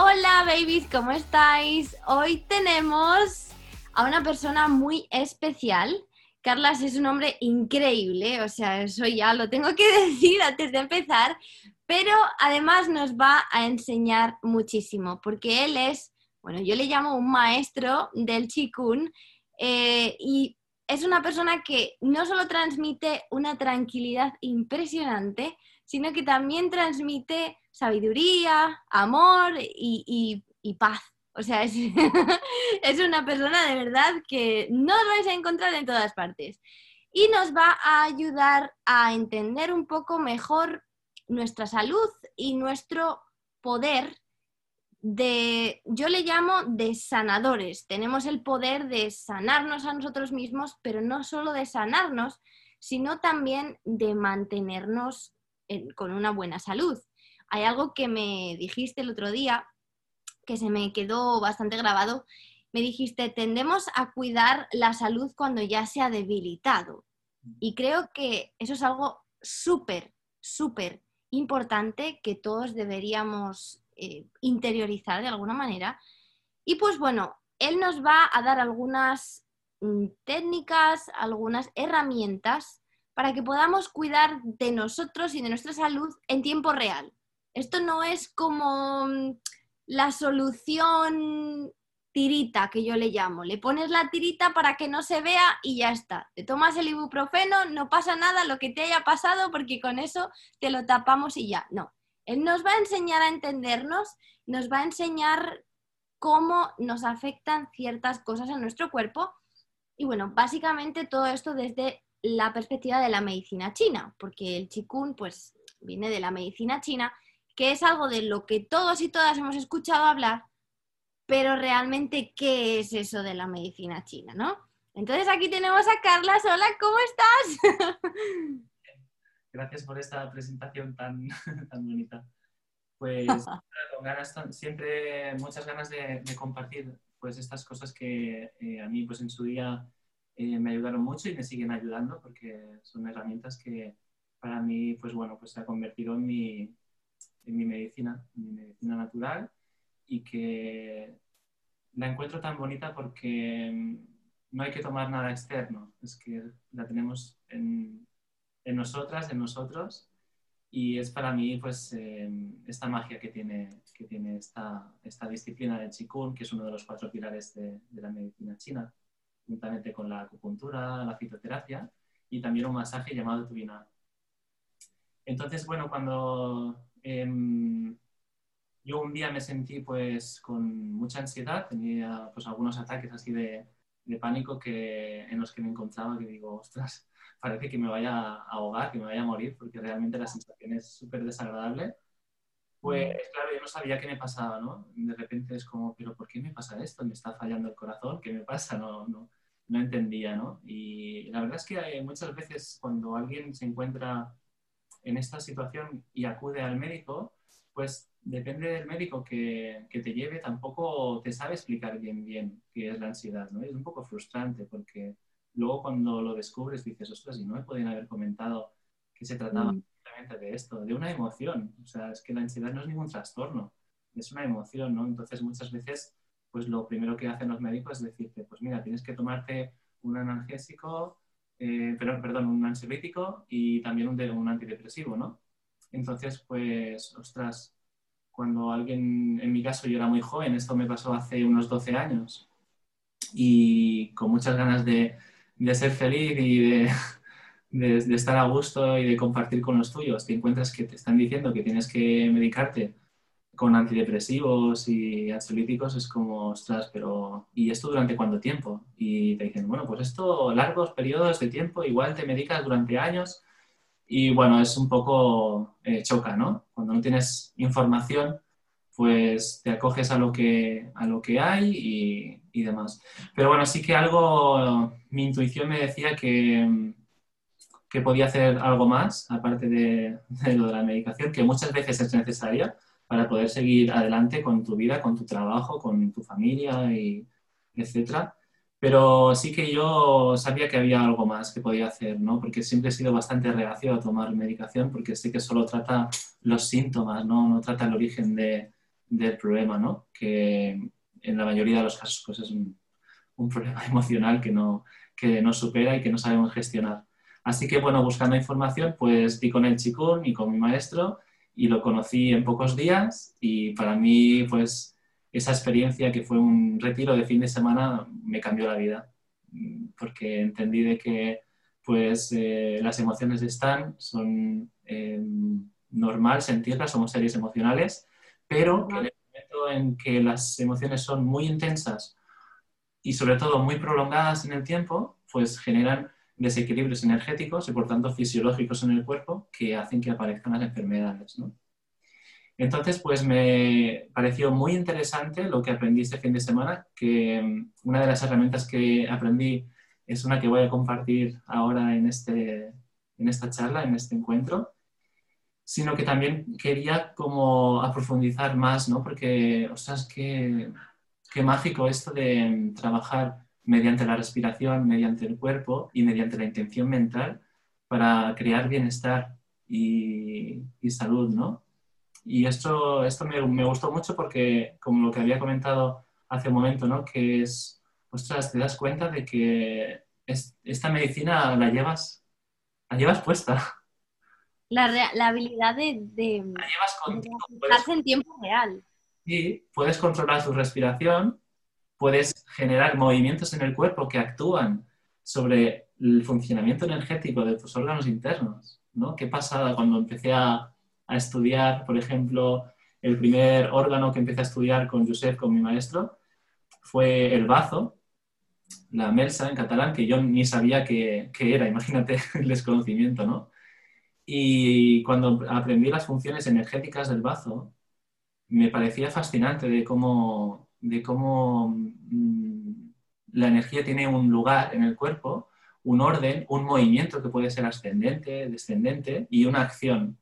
Hola babies, ¿cómo estáis? Hoy tenemos a una persona muy especial. Carlas es un hombre increíble, o sea, eso ya lo tengo que decir antes de empezar, pero además nos va a enseñar muchísimo, porque él es, bueno, yo le llamo un maestro del chikun eh, y es una persona que no solo transmite una tranquilidad impresionante, sino que también transmite sabiduría, amor y, paz. O sea, es, una persona de verdad que no os vais a encontrar en todas partes. Y nos va a ayudar a entender un poco mejor nuestra salud y nuestro poder de, yo le llamo de sanadores. Tenemos el poder de sanarnos a nosotros mismos, pero no solo de sanarnos, sino también de mantenernos con una buena salud. Hay algo que me dijiste el otro día que se me quedó bastante grabado. Me dijiste, tendemos a cuidar la salud cuando ya se ha debilitado. Y creo que eso es algo súper, súper importante que todos deberíamos eh, interiorizar de alguna manera. Y pues bueno, él nos va a dar algunas mm, técnicas, algunas herramientas para que podamos cuidar de nosotros y de nuestra salud en tiempo real. Esto no es como mm, la solución tirita que yo le llamo. Le pones la tirita para que no se vea y ya está. Te tomas el ibuprofeno, no pasa nada lo que te haya pasado porque con eso te lo tapamos y ya. No. Él nos va a enseñar a entendernos, nos va a enseñar cómo nos afectan ciertas cosas en nuestro cuerpo. Y bueno, básicamente todo esto desde la perspectiva de la medicina china, porque el chikun pues viene de la medicina china, que es algo de lo que todos y todas hemos escuchado hablar, pero realmente qué es eso de la medicina china, ¿no? Entonces aquí tenemos a Carla. Hola, ¿cómo estás? Gracias por esta presentación tan, tan bonita. Pues con ganas, siempre muchas ganas de, compartir pues estas cosas que eh, a mí pues en su día eh, me ayudaron mucho y me siguen ayudando porque son herramientas que para mí, pues bueno, pues se ha convertido en mi, en mi medicina, en mi medicina natural y que la encuentro tan bonita porque mm, no hay que tomar nada externo, es que la tenemos en, en nosotras, en nosotros y es para mí pues em, esta magia que tiene, que tiene esta, esta disciplina del Qigong, que es uno de los cuatro pilares de, de la medicina china juntamente con la acupuntura, la fitoterapia y también un masaje llamado tubina. Entonces, bueno, cuando em, yo un día me sentí pues con mucha ansiedad, tenía pues algunos ataques así de, de pánico que, en los que me encontraba que digo, ostras, parece que me vaya a ahogar, que me vaya a morir, porque realmente la sensación es súper desagradable. Pues claro, yo no sabía qué me pasaba, ¿no? De repente es como, pero ¿por qué me pasa esto? ¿Me está fallando el corazón? ¿Qué me pasa? No, no, no entendía, ¿no? Y la verdad es que muchas veces cuando alguien se encuentra en esta situación y acude al médico, pues depende del médico que, que, te lleve, tampoco te sabe explicar bien bien qué es la ansiedad, ¿no? Es un poco frustrante porque luego cuando lo descubres dices, ostras, y no me podían haber comentado que se trataba mm. de esto, de una emoción. O sea, es que la ansiedad no es ningún trastorno, es una emoción, ¿no? Entonces muchas veces pues lo primero que hacen los médicos es decirte, pues mira, tienes que tomarte un analgésico, eh, perdón, un ansiolítico y también un, un antidepresivo, ¿no? Entonces, pues, ostras, cuando alguien, en mi caso yo era muy joven, esto me pasó hace unos 12 años, y con muchas ganas de, de ser feliz y de, de, estar a gusto y de compartir con los tuyos, te encuentras que te están diciendo que tienes que medicarte con antidepresivos y ansiolíticos es como, ostras, pero ¿y esto durante cuánto tiempo? Y te dicen, bueno, pues esto, largos periodos de tiempo, igual te medicas durante años y bueno, es un poco eh, choca, ¿no? Cuando no tienes información, pues te acoges a lo que, a lo que hay y, y demás. Pero bueno, sí que algo, mi intuición me decía que, que podía hacer algo más, aparte de, de, lo de la medicación, que muchas veces es necesaria para poder seguir adelante con tu vida, con tu trabajo, con tu familia, y etcétera. Pero sí que yo sabía que había algo más que podía hacer, ¿no? Porque siempre he sido bastante reacio a tomar medicación porque sé que solo trata los síntomas, ¿no? No trata el origen de, del problema, ¿no? Que en la mayoría de los casos pues es un, un problema emocional que no, que no supera y que no sabemos gestionar. Así que, bueno, buscando información, pues di con el chikun y con mi maestro y lo conocí en pocos días y para mí, pues esa experiencia que fue un retiro de fin de semana me cambió la vida, porque entendí de que pues eh, las emociones están, son eh, normal sentirlas, somos seres emocionales, pero que en el momento en que las emociones son muy intensas y sobre todo muy prolongadas en el tiempo, pues generan desequilibrios energéticos y por tanto fisiológicos en el cuerpo que hacen que aparezcan las enfermedades. ¿no? Entonces, pues me pareció muy interesante lo que aprendí este fin de semana, que mm, una de las herramientas que aprendí es una que voy a compartir ahora en, este, en esta charla, en este encuentro, sino que también quería como aprofundizar más, ¿no? Porque, ostras, qué, qué mágico esto de mm, trabajar mediante la respiración, mediante el cuerpo y mediante la intención mental para crear bienestar y, y salud, ¿no? Y esto, esto me, me, gustó mucho porque, como lo que había comentado hace un momento, ¿no? que es, ostras, te das cuenta de que es, esta medicina la llevas, la llevas puesta. La, la habilidad de, de, la llevas contigo. Puedes, en tiempo real. Sí, puedes controlar tu respiración, puedes generar movimientos en el cuerpo que actúan sobre el funcionamiento energético de tus órganos internos. ¿no? ¿Qué pasada cuando empecé a a estudiar, por ejemplo, el primer órgano que empecé a estudiar con Josep, con mi maestro, fue el bazo, la melsa en catalán, que yo ni sabía qué, era, imagínate el desconocimiento, ¿no? Y cuando aprendí las funciones energéticas del bazo, me parecía fascinante de cómo, de cómo mm, la energía tiene un lugar en el cuerpo, un orden, un movimiento que puede ser ascendente, descendente y una acción.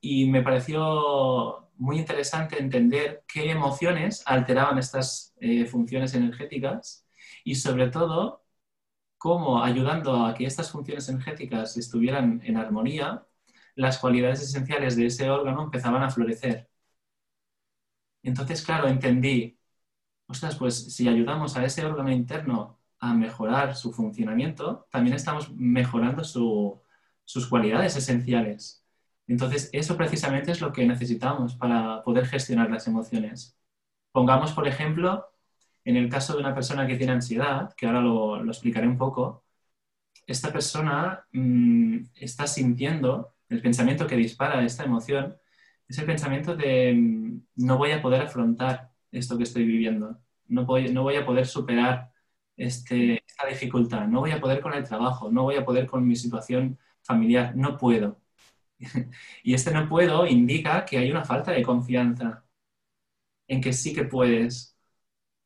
Y me pareció muy interesante entender qué emociones alteraban estas eh, funciones energéticas y sobre todo cómo ayudando a que estas funciones energéticas estuvieran en armonía, las cualidades esenciales de ese órgano empezaban a florecer. Entonces, claro, entendí, ostras, pues si ayudamos a ese órgano interno a mejorar su funcionamiento, también estamos mejorando sus cualidades esenciales. Entonces, eso precisamente es lo que necesitamos para poder gestionar las emociones. Pongamos, por ejemplo, en el caso de una persona que tiene ansiedad, que ahora lo, explicaré un poco, esta persona mmm, está sintiendo el pensamiento que dispara esta emoción, es el pensamiento de mmm, no voy a poder afrontar esto que estoy viviendo, no voy, no voy a poder superar este, esta dificultad, no voy a poder con el trabajo, no voy a poder con mi situación familiar, no puedo. y este no puedo indica que hay una falta de confianza en que sí que puedes.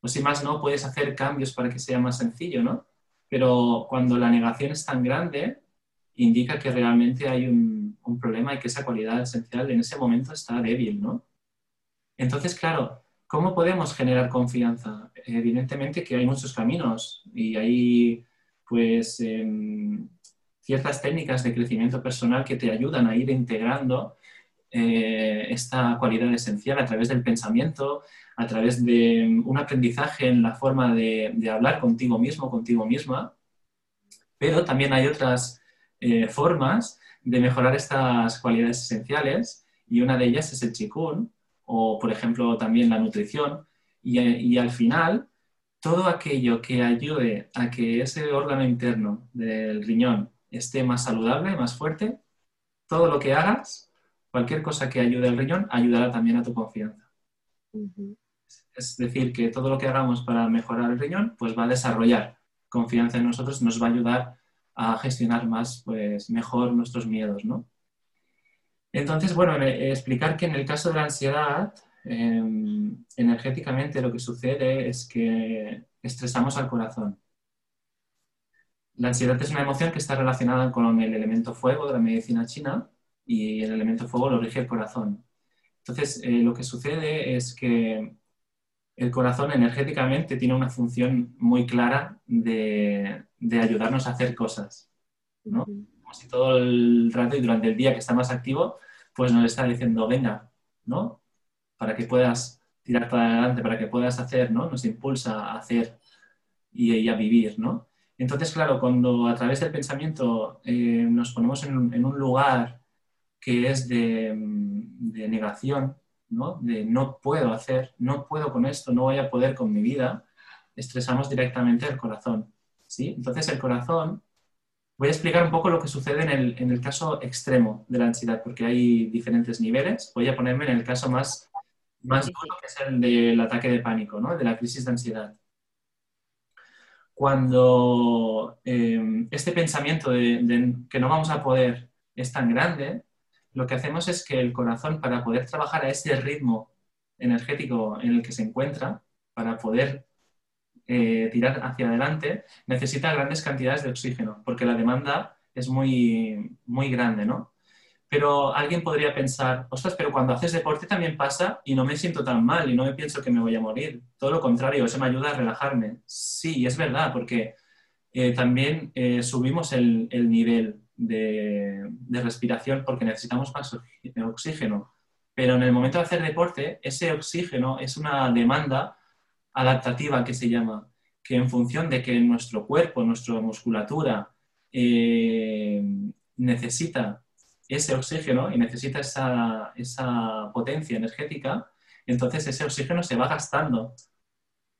O si más no, puedes hacer cambios para que sea más sencillo, ¿no? Pero cuando la negación es tan grande, indica que realmente hay un, problema y que esa cualidad esencial en ese momento está débil, ¿no? Entonces, claro, ¿cómo podemos generar confianza? Evidentemente que hay muchos caminos y hay, pues, eh, ciertas técnicas de crecimiento personal que te ayudan a ir integrando eh, esta cualidad esencial a través del pensamiento, a través de un aprendizaje en la forma de, de hablar contigo mismo, contigo misma. Pero también hay otras eh, formas de mejorar estas cualidades esenciales y una de ellas es el chikun o, por ejemplo, también la nutrición. Y, y al final, todo aquello que ayude a que ese órgano interno del riñón esté más saludable, más fuerte, todo lo que hagas, cualquier cosa que ayude al riñón, ayudará también a tu confianza. Uh -huh. Es decir, que todo lo que hagamos para mejorar el riñón, pues va a desarrollar confianza en nosotros, nos va a ayudar a gestionar más, pues mejor nuestros miedos, ¿no? Entonces, bueno, explicar que en el caso de la ansiedad, em, energéticamente lo que sucede es que estresamos al corazón. La ansiedad es una emoción que está relacionada con el elemento fuego de la medicina china y el elemento fuego lo rige el corazón. Entonces, eh, lo que sucede es que el corazón energéticamente tiene una función muy clara de, ayudarnos a hacer cosas. ¿no? Como si todo el rato y durante el día que está más activo, pues nos está diciendo, venga, ¿no? Para que puedas tirar para adelante, para que puedas hacer, ¿no? Nos impulsa a hacer y, a vivir, ¿no? Entonces, claro, cuando a través del pensamiento eh, nos ponemos en, un lugar que es de, de negación, ¿no? de no puedo hacer, no puedo con esto, no voy a poder con mi vida, estresamos directamente el corazón. ¿Sí? Entonces el corazón, voy a explicar un poco lo que sucede en el, caso extremo de la ansiedad, porque hay diferentes niveles. Voy a ponerme en el caso más, más duro, que es el del ataque de pánico, ¿no? de la crisis de ansiedad. Cuando eh, este pensamiento de que no vamos a poder es tan grande, lo que hacemos es que el corazón, para poder trabajar a ese ritmo energético en el que se encuentra, para poder eh, tirar hacia adelante, necesita grandes cantidades de oxígeno, porque la demanda es muy, muy grande, ¿no? Pero alguien podría pensar, ostras, pero cuando haces deporte también pasa y no me siento tan mal y no me pienso que me voy a morir. Todo lo contrario, eso me ayuda a relajarme. Sí, es verdad, porque eh, también eh, subimos el, el nivel de, respiración porque necesitamos más oxígeno. Pero en el momento de hacer deporte, ese oxígeno es una demanda adaptativa que se llama, que en función de que nuestro cuerpo, nuestra musculatura eh, necesita ese oxígeno y necesita esa, esa, potencia energética, entonces ese oxígeno se va gastando,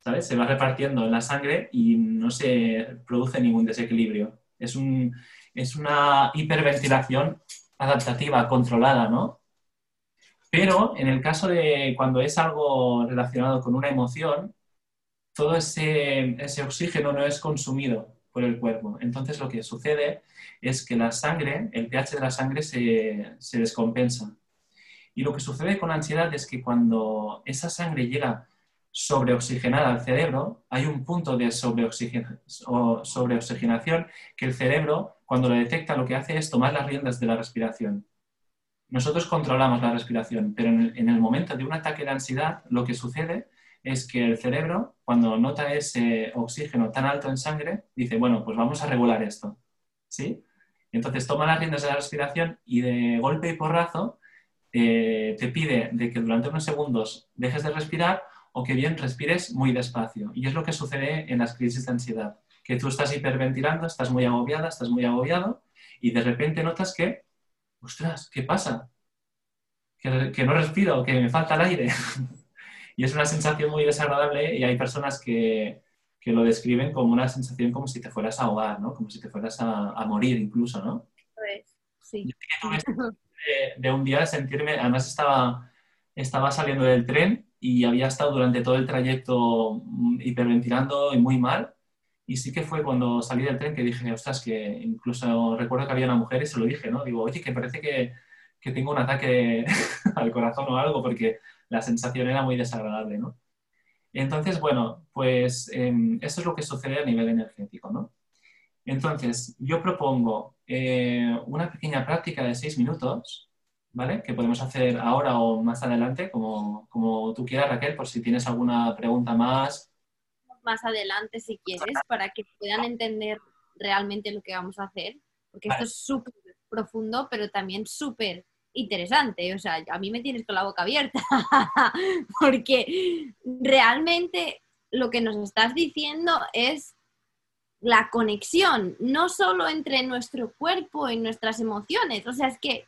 ¿sabes? Se va repartiendo en la sangre y no se produce ningún desequilibrio. Es un, es una hiperventilación adaptativa, controlada, ¿no? Pero en el caso de cuando es algo relacionado con una emoción, todo ese, oxígeno no es consumido por el cuerpo. Entonces lo que sucede es que la sangre, el pH de la sangre se, se descompensa. Y lo que sucede con la ansiedad es que cuando esa sangre llega sobreoxigenada al cerebro, hay un punto de sobreoxigenación que el cerebro, cuando lo detecta, lo que hace es tomar las riendas de la respiración. Nosotros controlamos la respiración, pero en el, momento de un ataque de ansiedad, lo que sucede es que el cerebro, cuando nota ese oxígeno tan alto en sangre, dice, bueno, pues vamos a regular esto. ¿Sí? Entonces toma las riendas de la respiración y de golpe y porrazo eh, te pide de que durante unos segundos dejes de respirar o que bien respires muy despacio. Y es lo que sucede en las crisis de ansiedad, que tú estás hiperventilando, estás muy agobiada, estás muy agobiado y de repente notas que, ostras, ¿qué pasa? Que, no respiro, que me falta el aire. y es una sensación muy desagradable y hay personas que, lo describen como una sensación como si te fueras a ahogar, ¿no? Como si te fueras a, morir incluso, ¿no? Sí. De, de, un día sentirme, además estaba, estaba saliendo del tren y había estado durante todo el trayecto mm, hiperventilando y muy mal. Y sí que fue cuando salí del tren que dije, ostras, que incluso recuerdo que había una mujer y se lo dije, ¿no? Digo, oye, que parece que, que tengo un ataque al corazón o algo, porque la sensación era muy desagradable, ¿no? Entonces, bueno, pues eh, eso es lo que sucede a nivel energético, ¿no? Entonces, yo propongo eh, una pequeña práctica de seis minutos ¿vale? Que podemos hacer ahora o más adelante, como, como tú quieras, Raquel, por si tienes alguna pregunta más. Más adelante, si quieres, para que puedan entender realmente lo que vamos a hacer, porque esto es súper profundo, pero también súper interesante. O sea, a mí me tienes con la boca abierta, porque realmente lo que nos estás diciendo es la conexión, no solo entre nuestro cuerpo y nuestras emociones. O sea, es que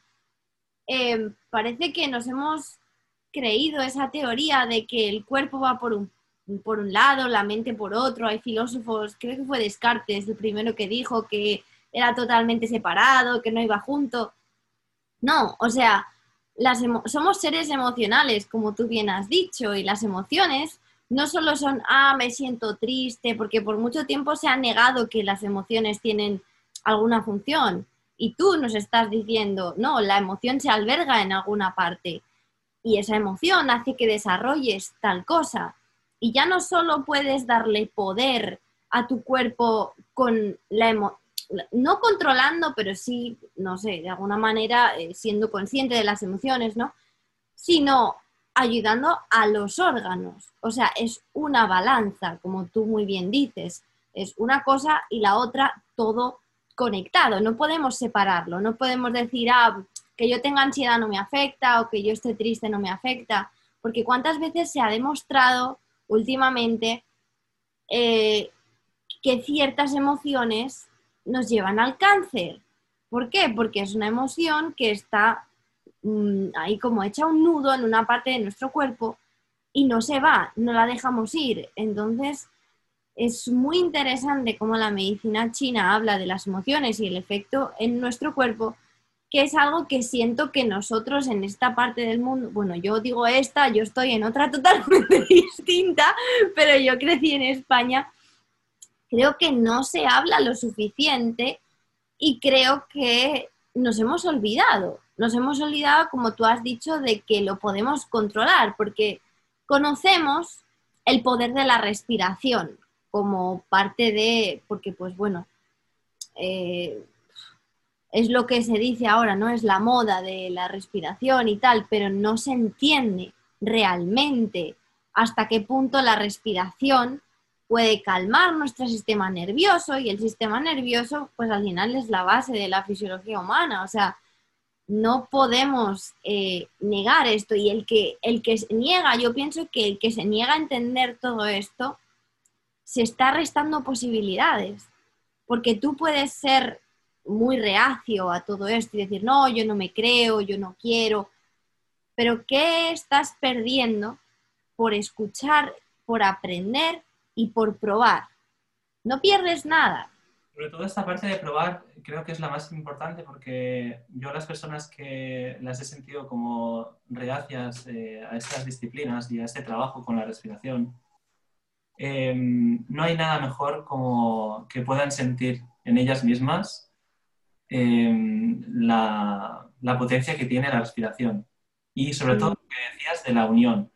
Em, parece que nos hemos creído esa teoría de que el cuerpo va por un, por un lado, la mente por otro. Hay filósofos, creo que fue Descartes el primero que dijo que era totalmente separado, que no iba junto. No, o sea, las somos seres emocionales, como tú bien has dicho, y las emociones no solo son, ah, me siento triste, porque por mucho tiempo se ha negado que las emociones tienen alguna función y tú nos estás diciendo, no, la emoción se alberga en alguna parte. y esa emoción hace que desarrolles tal cosa. Y ya no solo puedes darle poder a tu cuerpo con la emoción, no controlando, pero sí, no sé, de alguna manera eh, siendo consciente de las emociones, ¿no? Sino ayudando a los órganos. O sea, es una balanza, como tú muy bien dices. Es una cosa y la otra todo conectado. No podemos separarlo. No podemos decir, ah, que yo tenga ansiedad no me afecta o que yo esté triste no me afecta. Porque cuántas veces se ha demostrado últimamente eh, que ciertas emociones nos llevan al cáncer. ¿Por qué? Porque es una emoción que está mm, ahí como hecha un nudo en una parte de nuestro cuerpo y no se va, no la dejamos ir. Entonces, es muy interesante cómo la medicina china habla de las emociones y el efecto en nuestro cuerpo, que es algo que siento que nosotros en esta parte del mundo, bueno, yo digo esta, yo estoy en otra totalmente distinta, pero yo crecí en España creo que no se habla lo suficiente y creo que nos hemos olvidado. Nos hemos olvidado, como tú has dicho, de que lo podemos controlar, porque conocemos el poder de la respiración como parte de, porque pues bueno, eh, es lo que se dice ahora, ¿no? Es la moda de la respiración y tal, pero no se entiende realmente hasta qué punto la respiración puede calmar nuestro sistema nervioso y el sistema nervioso, pues al final es la base de la fisiología humana. O sea, no podemos eh, negar esto. Y el que, el que se niega, yo pienso que el que se niega a entender todo esto, se está restando posibilidades, porque tú puedes ser muy reacio a todo esto y decir, no, yo no me creo, yo no quiero, pero ¿qué estás perdiendo por escuchar, por aprender y por probar. No pierdes nada. Sobre todo esta parte de probar creo que es la más importante porque yo las personas que las he sentido como reacias eh, a estas disciplinas y a este trabajo con la respiración, em, no hay nada mejor como que puedan sentir en ellas mismas em, la, la, potencia que tiene la respiración. Y sobre todo, lo que decías de la unión,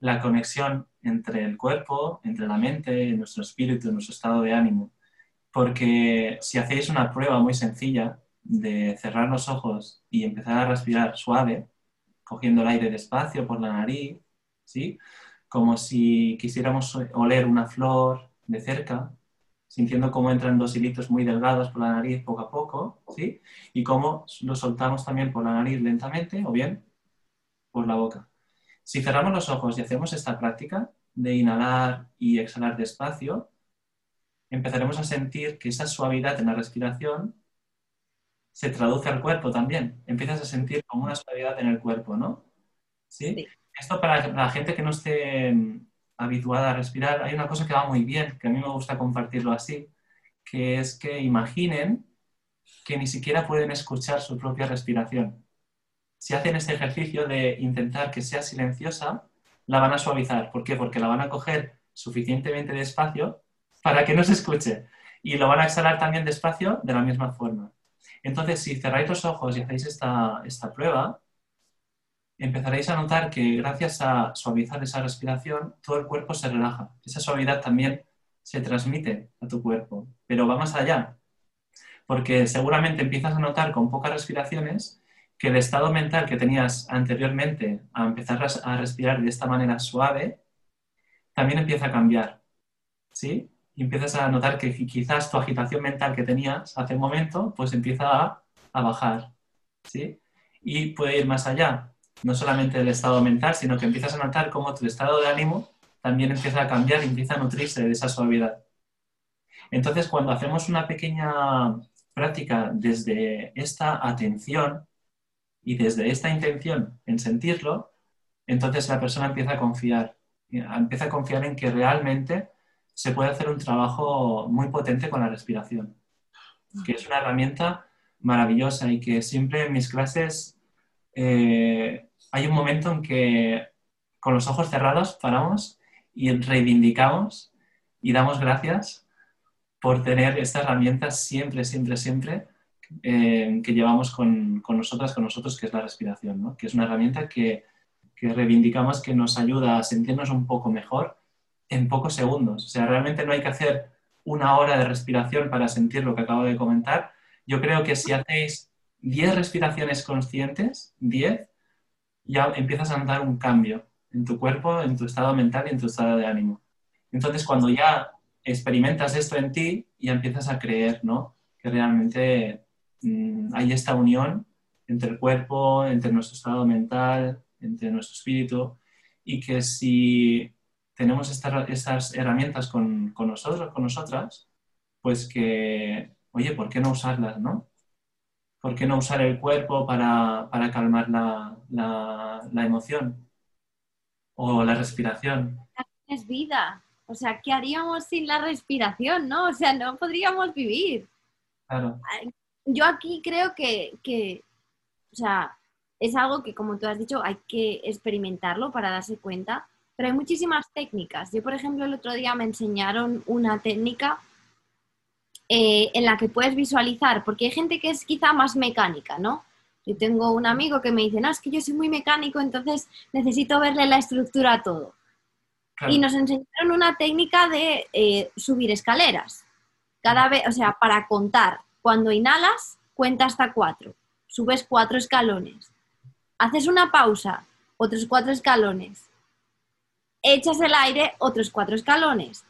la conexión entre el cuerpo, entre la mente, nuestro espíritu, nuestro estado de ánimo. Porque si hacéis una prueba muy sencilla de cerrar los ojos y empezar a respirar suave, cogiendo el aire despacio por la nariz, ¿sí? Como si quisiéramos oler una flor de cerca, sintiendo cómo entran dos hilitos muy delgados por la nariz poco a poco, ¿sí? Y cómo lo soltamos también por la nariz lentamente o bien por la boca. Si cerramos los ojos y hacemos esta práctica de inhalar y exhalar despacio, empezaremos a sentir que esa suavidad en la respiración se traduce al cuerpo también. Empiezas a sentir como una suavidad en el cuerpo, ¿no? ¿Sí? Esto para la gente que no esté mm, habituada a respirar, hay una cosa que va muy bien, que a mí me gusta compartirlo así, que es que imaginen que ni siquiera pueden escuchar su propia respiración si hacen este ejercicio de intentar que sea silenciosa, la van a suavizar. ¿Por qué? Porque la van a coger suficientemente despacio para que no se escuche. Y lo van a exhalar también despacio de la misma forma. Entonces, si cerráis los ojos y hacéis esta, esta prueba, empezaréis a notar que gracias a suavizar esa respiración, todo el cuerpo se relaja. Esa suavidad también se transmite a tu cuerpo. Pero va más allá, porque seguramente empiezas a notar con pocas respiraciones que el estado mental que tenías anteriormente a empezar a respirar de esta manera suave, también empieza a cambiar. ¿Sí? Y empiezas a notar que quizás tu agitación mental que tenías hace un momento, pues empieza a, bajar. ¿Sí? Y puede ir más allá, no solamente del estado mental, sino que empiezas a notar cómo tu estado de ánimo también empieza a cambiar y empieza a nutrirse de esa suavidad. Entonces, cuando hacemos una pequeña práctica desde esta atención, y desde esta intención en sentirlo, entonces la persona empieza a confiar, empieza a confiar en que realmente se puede hacer un trabajo muy potente con la respiración, que es una herramienta maravillosa y que siempre en mis clases eh, hay un momento en que con los ojos cerrados paramos y reivindicamos y damos gracias por tener esta herramienta siempre, siempre, siempre eh, que llevamos con, con, nosotras, con nosotros, que es la respiración, ¿no? que es una herramienta que, que reivindicamos que nos ayuda a sentirnos un poco mejor en pocos segundos. O sea, realmente no hay que hacer una hora de respiración para sentir lo que acabo de comentar. Yo creo que si hacéis 10 respiraciones conscientes, 10, ya empiezas a notar un cambio en tu cuerpo, en tu estado mental y en tu estado de ánimo. Entonces, cuando ya experimentas esto en ti, ya empiezas a creer, ¿no? Que realmente hay esta unión entre el cuerpo, entre nuestro estado mental, entre nuestro espíritu, y que si tenemos estas, herramientas con, con, nosotros, con nosotras, pues que, oye, ¿por qué no usarlas, no? ¿Por qué no usar el cuerpo para, calmar la, la, emoción? O la respiración. Es vida. O sea, ¿qué haríamos sin la respiración, no? O sea, no podríamos vivir. Claro. Yo aquí creo que, que, o sea, es algo que, como tú has dicho, hay que experimentarlo para darse cuenta pero hay muchísimas técnicas. Yo, por ejemplo, el otro día me enseñaron una técnica eh, en la que puedes visualizar, porque hay gente que es quizá más mecánica, ¿no? Yo tengo un amigo que me dice, no, es que yo soy muy mecánico, entonces necesito verle la estructura a todo. Y nos enseñaron una técnica de eh, subir escaleras. Cada vez, o sea, para contar. Cuando inhalas, cuenta hasta cuatro. Subes cuatro escalones. Haces una pausa, otros cuatro escalones echas el aire otros cuatro escalones,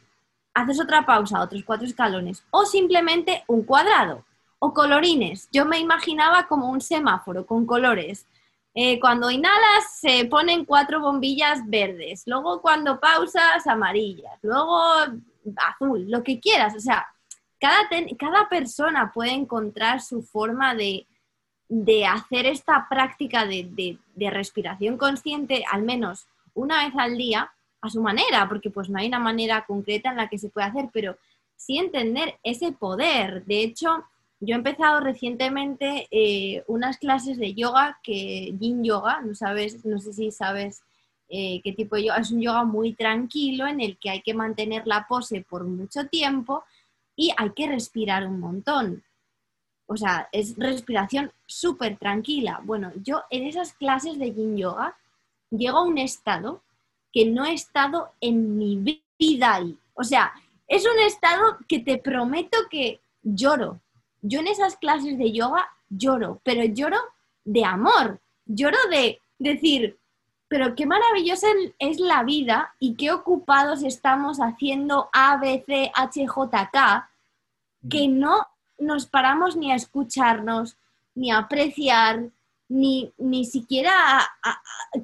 haces otra pausa, otros cuatro escalones, o simplemente un cuadrado, o colorines. Yo me imaginaba como un semáforo con colores. Eh, cuando inhalas se ponen cuatro bombillas verdes, luego cuando pausas amarillas, luego azul, lo que quieras. O sea, cada, cada persona puede encontrar su forma de, hacer esta práctica de respiración consciente, al menos una vez al día, a su manera, porque pues no hay una manera concreta en la que se puede hacer, pero sí entender ese poder. De hecho, yo he empezado recientemente eh, unas clases de yoga, que yin yoga, no sabes, no sé si sabes eh, qué tipo de yoga, es un yoga muy tranquilo en el que hay que mantener la pose por mucho tiempo y hay que respirar un montón. O sea, es respiración súper tranquila. Bueno, yo en esas clases de yin yoga llego a un estado que no he estado en mi vida ahí. O sea, es un estado que te prometo que lloro. Yo en esas clases de yoga lloro, pero lloro de amor, lloro de decir, pero qué maravillosa es la vida y qué ocupados estamos haciendo A, B, C, H, J, K, que no nos paramos ni a escucharnos, ni a apreciar, ni, ni siquiera,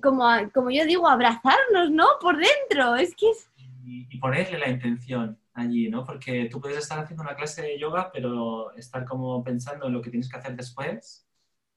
como, como yo digo, abrazarnos, ¿no? Por dentro, es que es... Y, ponerle la intención allí, ¿no? Porque tú puedes estar haciendo una clase de yoga, pero estar como pensando en lo que tienes que hacer después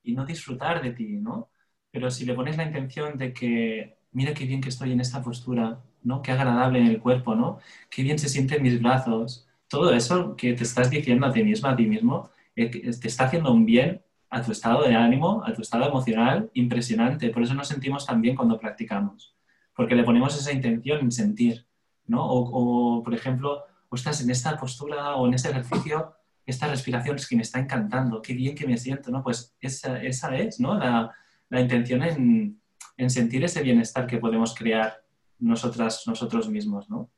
y no disfrutar de ti, ¿no? Pero si le pones la intención de que, mira qué bien que estoy en esta postura, ¿no? Qué agradable en el cuerpo, ¿no? Qué bien se sienten mis brazos. Todo eso que te estás diciendo a ti misma, a ti mismo, eh, te está haciendo un bien a tu estado de ánimo, a tu estado emocional, impresionante. Por eso nos sentimos tan bien cuando practicamos, porque le ponemos esa intención en sentir, ¿no? O, por ejemplo, o estás en esta postura o en este ejercicio, esta respiración es que me está encantando, qué bien que me siento, ¿no? Pues esa, esa es, ¿no? La, la intención en, en, sentir ese bienestar que podemos crear nosotras, nosotros mismos, ¿no?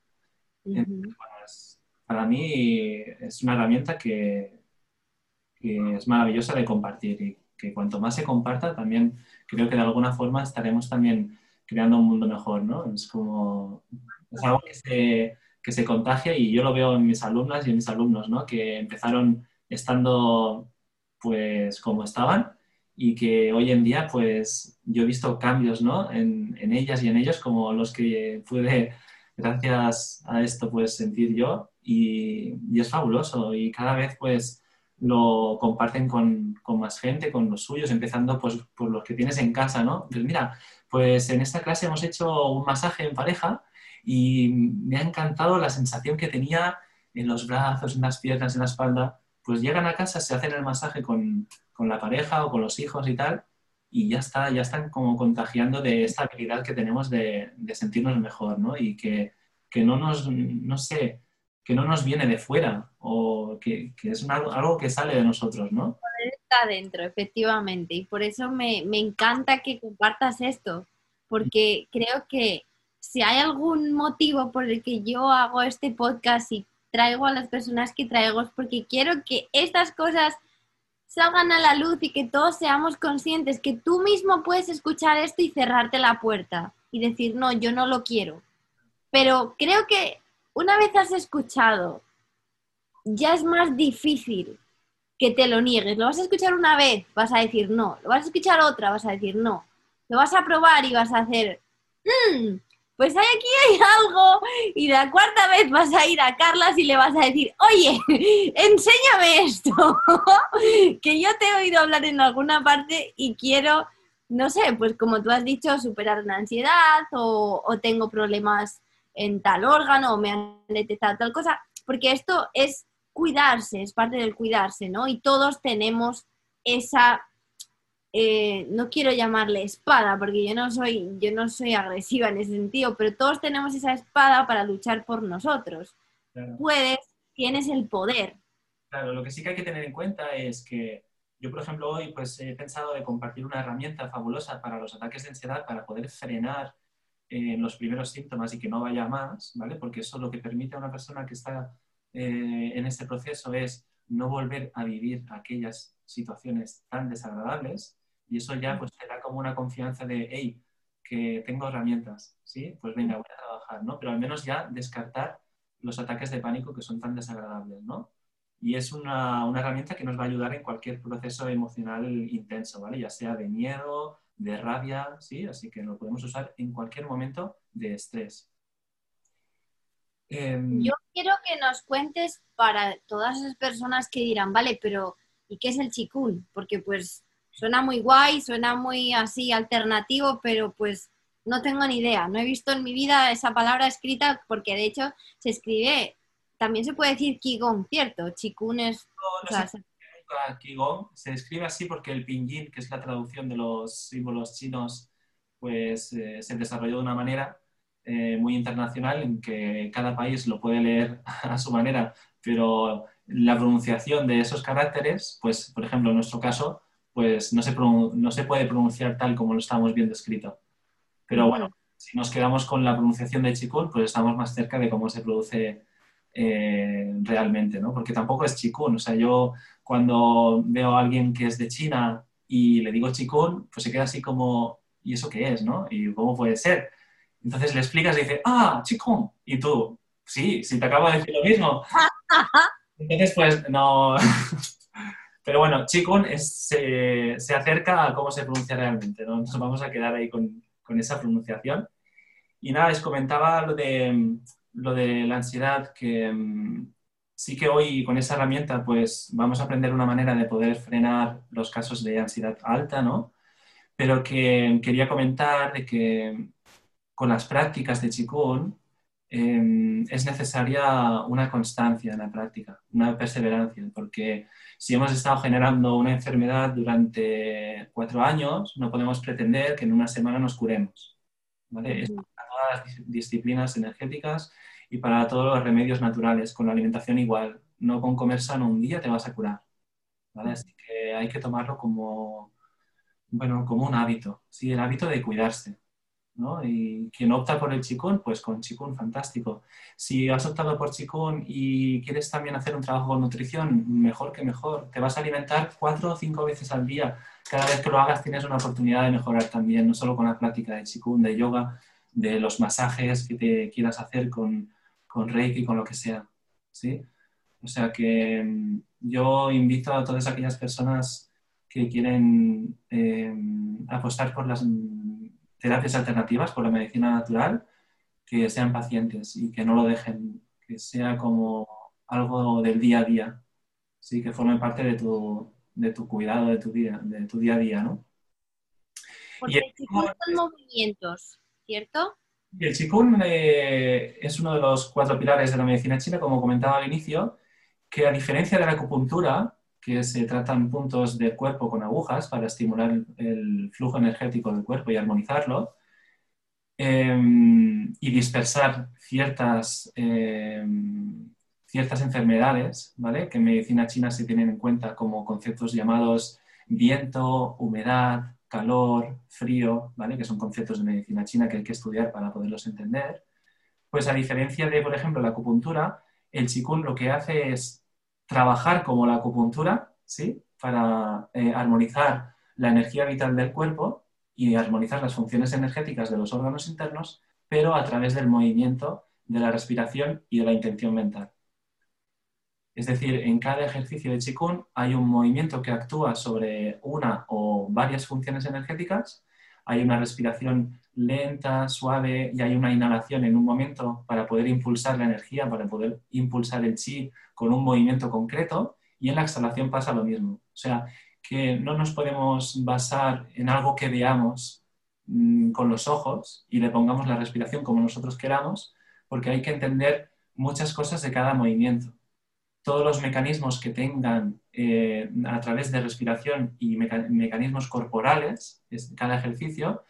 Para mí es una herramienta que, que es maravillosa de compartir y que cuanto más se comparta, también creo que de alguna forma estaremos también creando un mundo mejor, ¿no? Es como, es algo que se, que se contagia y yo lo veo en mis alumnas y en mis alumnos, ¿no? Que empezaron estando pues como estaban y que hoy en día pues yo he visto cambios, ¿no? En, en ellas y en ellos como los que pude gracias a esto pues sentir yo y, y es fabuloso y cada vez pues lo comparten con, con, más gente, con los suyos, empezando pues, por los que tienes en casa, ¿no? Pues mira, pues en esta clase hemos hecho un masaje en pareja y me ha encantado la sensación que tenía en los brazos, en las piernas, en la espalda. Pues llegan a casa, se hacen el masaje con, con la pareja o con los hijos y tal, y ya está, ya están como contagiando de esta habilidad que tenemos de, de sentirnos mejor, ¿no? Y que, que no nos, no sé, que no nos viene de fuera o que, es algo que sale de nosotros, ¿no? Está dentro, efectivamente, y por eso me, encanta que compartas esto, porque creo que si hay algún motivo por el que yo hago este podcast y traigo a las personas que traigo es porque quiero que estas cosas salgan a la luz y que todos seamos conscientes que tú mismo puedes escuchar esto y cerrarte la puerta y decir, no, yo no lo quiero. Pero creo que una vez has escuchado, ya es más difícil que te lo niegues. Lo vas a escuchar una vez, vas a decir no. Lo vas a escuchar otra, vas a decir no. Lo vas a probar y vas a hacer, mm, pues hay aquí hay algo. Y la cuarta vez vas a ir a Carlas y le vas a decir, oye, enséñame esto, que yo te he oído hablar en alguna parte y quiero, no sé, pues como tú has dicho, superar una ansiedad o, o tengo problemas en tal órgano o me han detectado tal cosa, porque esto es cuidarse, es parte del cuidarse, ¿no? Y todos tenemos esa, eh, no quiero llamarle espada, porque yo no, soy, yo no soy agresiva en ese sentido, pero todos tenemos esa espada para luchar por nosotros. Puedes, tienes el poder. Claro, lo que sí que hay que tener en cuenta es que yo, por ejemplo, hoy pues, he pensado de compartir una herramienta fabulosa para los ataques de ansiedad para poder frenar eh, los primeros síntomas y que no vaya más, ¿vale? Porque eso lo que permite a una persona que está eh, en este proceso es no volver a vivir aquellas situaciones tan desagradables y eso ya pues te da como una confianza de, hey, que tengo herramientas, ¿sí? Pues venga, voy a trabajar, ¿no? Pero al menos ya descartar los ataques de pánico que son tan desagradables, ¿no? Y es una, una herramienta que nos va a ayudar en cualquier proceso emocional intenso, ¿vale? Ya sea de miedo, de rabia, ¿sí? Así que lo podemos usar en cualquier momento de estrés. Em, Yo quiero que nos cuentes para todas esas personas que dirán, vale, pero ¿y qué es el chikun? Porque pues suena muy guay, suena muy así alternativo, pero pues no tengo ni idea. No he visto en mi vida esa palabra escrita porque de hecho se escribe, también se puede decir Qigong, ¿cierto? Chikun es... No, se escribe así porque el pinyin, que es la traducción de los símbolos chinos, pues eh, se desarrolló de una manera eh, muy internacional en que cada país lo puede leer a su manera, pero la pronunciación de esos caracteres, pues por ejemplo en nuestro caso, pues no se, no se puede pronunciar tal como lo estamos viendo escrito. Pero bueno, si nos quedamos con la pronunciación de chikun, pues estamos más cerca de cómo se produce eh, realmente, ¿no? Porque tampoco es chikun. O sea, yo cuando veo a alguien que es de China y le digo chikun, pues se queda así como, ¿y eso qué es, no? ¿Y cómo puede ser? Entonces le explicas y dice, ah, chico. Y tú, sí, si te acabo de decir lo mismo. Entonces, pues no. Pero bueno, Chikun se, se, acerca a cómo se pronuncia realmente. ¿no? Nos vamos a quedar ahí con, con, esa pronunciación. Y nada, les comentaba lo de, lo de la ansiedad, que mm, sí que hoy con esa herramienta pues vamos a aprender una manera de poder frenar los casos de ansiedad alta, ¿no? Pero que quería comentar de que con las prácticas de Qigong em, es necesaria una constancia en la práctica, una perseverancia, porque si hemos estado generando una enfermedad durante cuatro años, no podemos pretender que en una semana nos curemos. Todas las disciplinas energéticas y para todos los remedios naturales, con la alimentación igual. No con comer sano un día te vas a curar. ¿vale? Así que hay que tomarlo como, bueno, como un hábito, ¿sí? el hábito de cuidarse. Y quien opta por el chikun, pues con chikun fantástico. Si has optado por chikun y quieres también hacer un trabajo con nutrición, mejor que mejor. Te vas a alimentar cuatro o cinco veces al día. Cada vez que lo hagas tienes una oportunidad de mejorar también, no solo con la práctica de chikun, de yoga, de los masajes que te quieras hacer con, con reiki, con lo que sea. ¿sí? O sea que mm, yo invito a todas aquellas personas que quieren eh, apostar por las terapias alternativas por la medicina natural, que sean pacientes y que no lo dejen, que sea como algo del día a día, ¿sí? que forme parte de tu, de tu cuidado, de tu, día, de tu día a día, ¿no? Porque son movimientos, ¿cierto? El Qigong eh, es uno de los cuatro pilares de la medicina china, como comentaba al inicio, que a diferencia de la acupuntura, que se tratan puntos del cuerpo con agujas para estimular el flujo energético del cuerpo y armonizarlo, em, y dispersar ciertas, em, ciertas enfermedades, ¿vale? que en medicina china se tienen en cuenta como conceptos llamados viento, humedad, calor, frío, ¿vale? que son conceptos de medicina china que hay que estudiar para poderlos entender, pues a diferencia de, por ejemplo, la acupuntura, el Qigong lo que hace es trabajar como la acupuntura, ¿sí? Para eh, armonizar la energía vital del cuerpo y armonizar las funciones energéticas de los órganos internos, pero a través del movimiento, de la respiración y de la intención mental. Es decir, en cada ejercicio de Qigong hay un movimiento que actúa sobre una o varias funciones energéticas, hay una respiración lenta, suave y hay una inhalación en un momento para poder impulsar la energía, para poder impulsar el chi con un movimiento concreto y en la exhalación pasa lo mismo. O sea, que no nos podemos basar en algo que veamos mm, con los ojos y le pongamos la respiración como nosotros queramos, porque hay que entender muchas cosas de cada movimiento todos los mecanismos que tengan eh, a través de respiración y mecanismos corporales, cada ejercicio,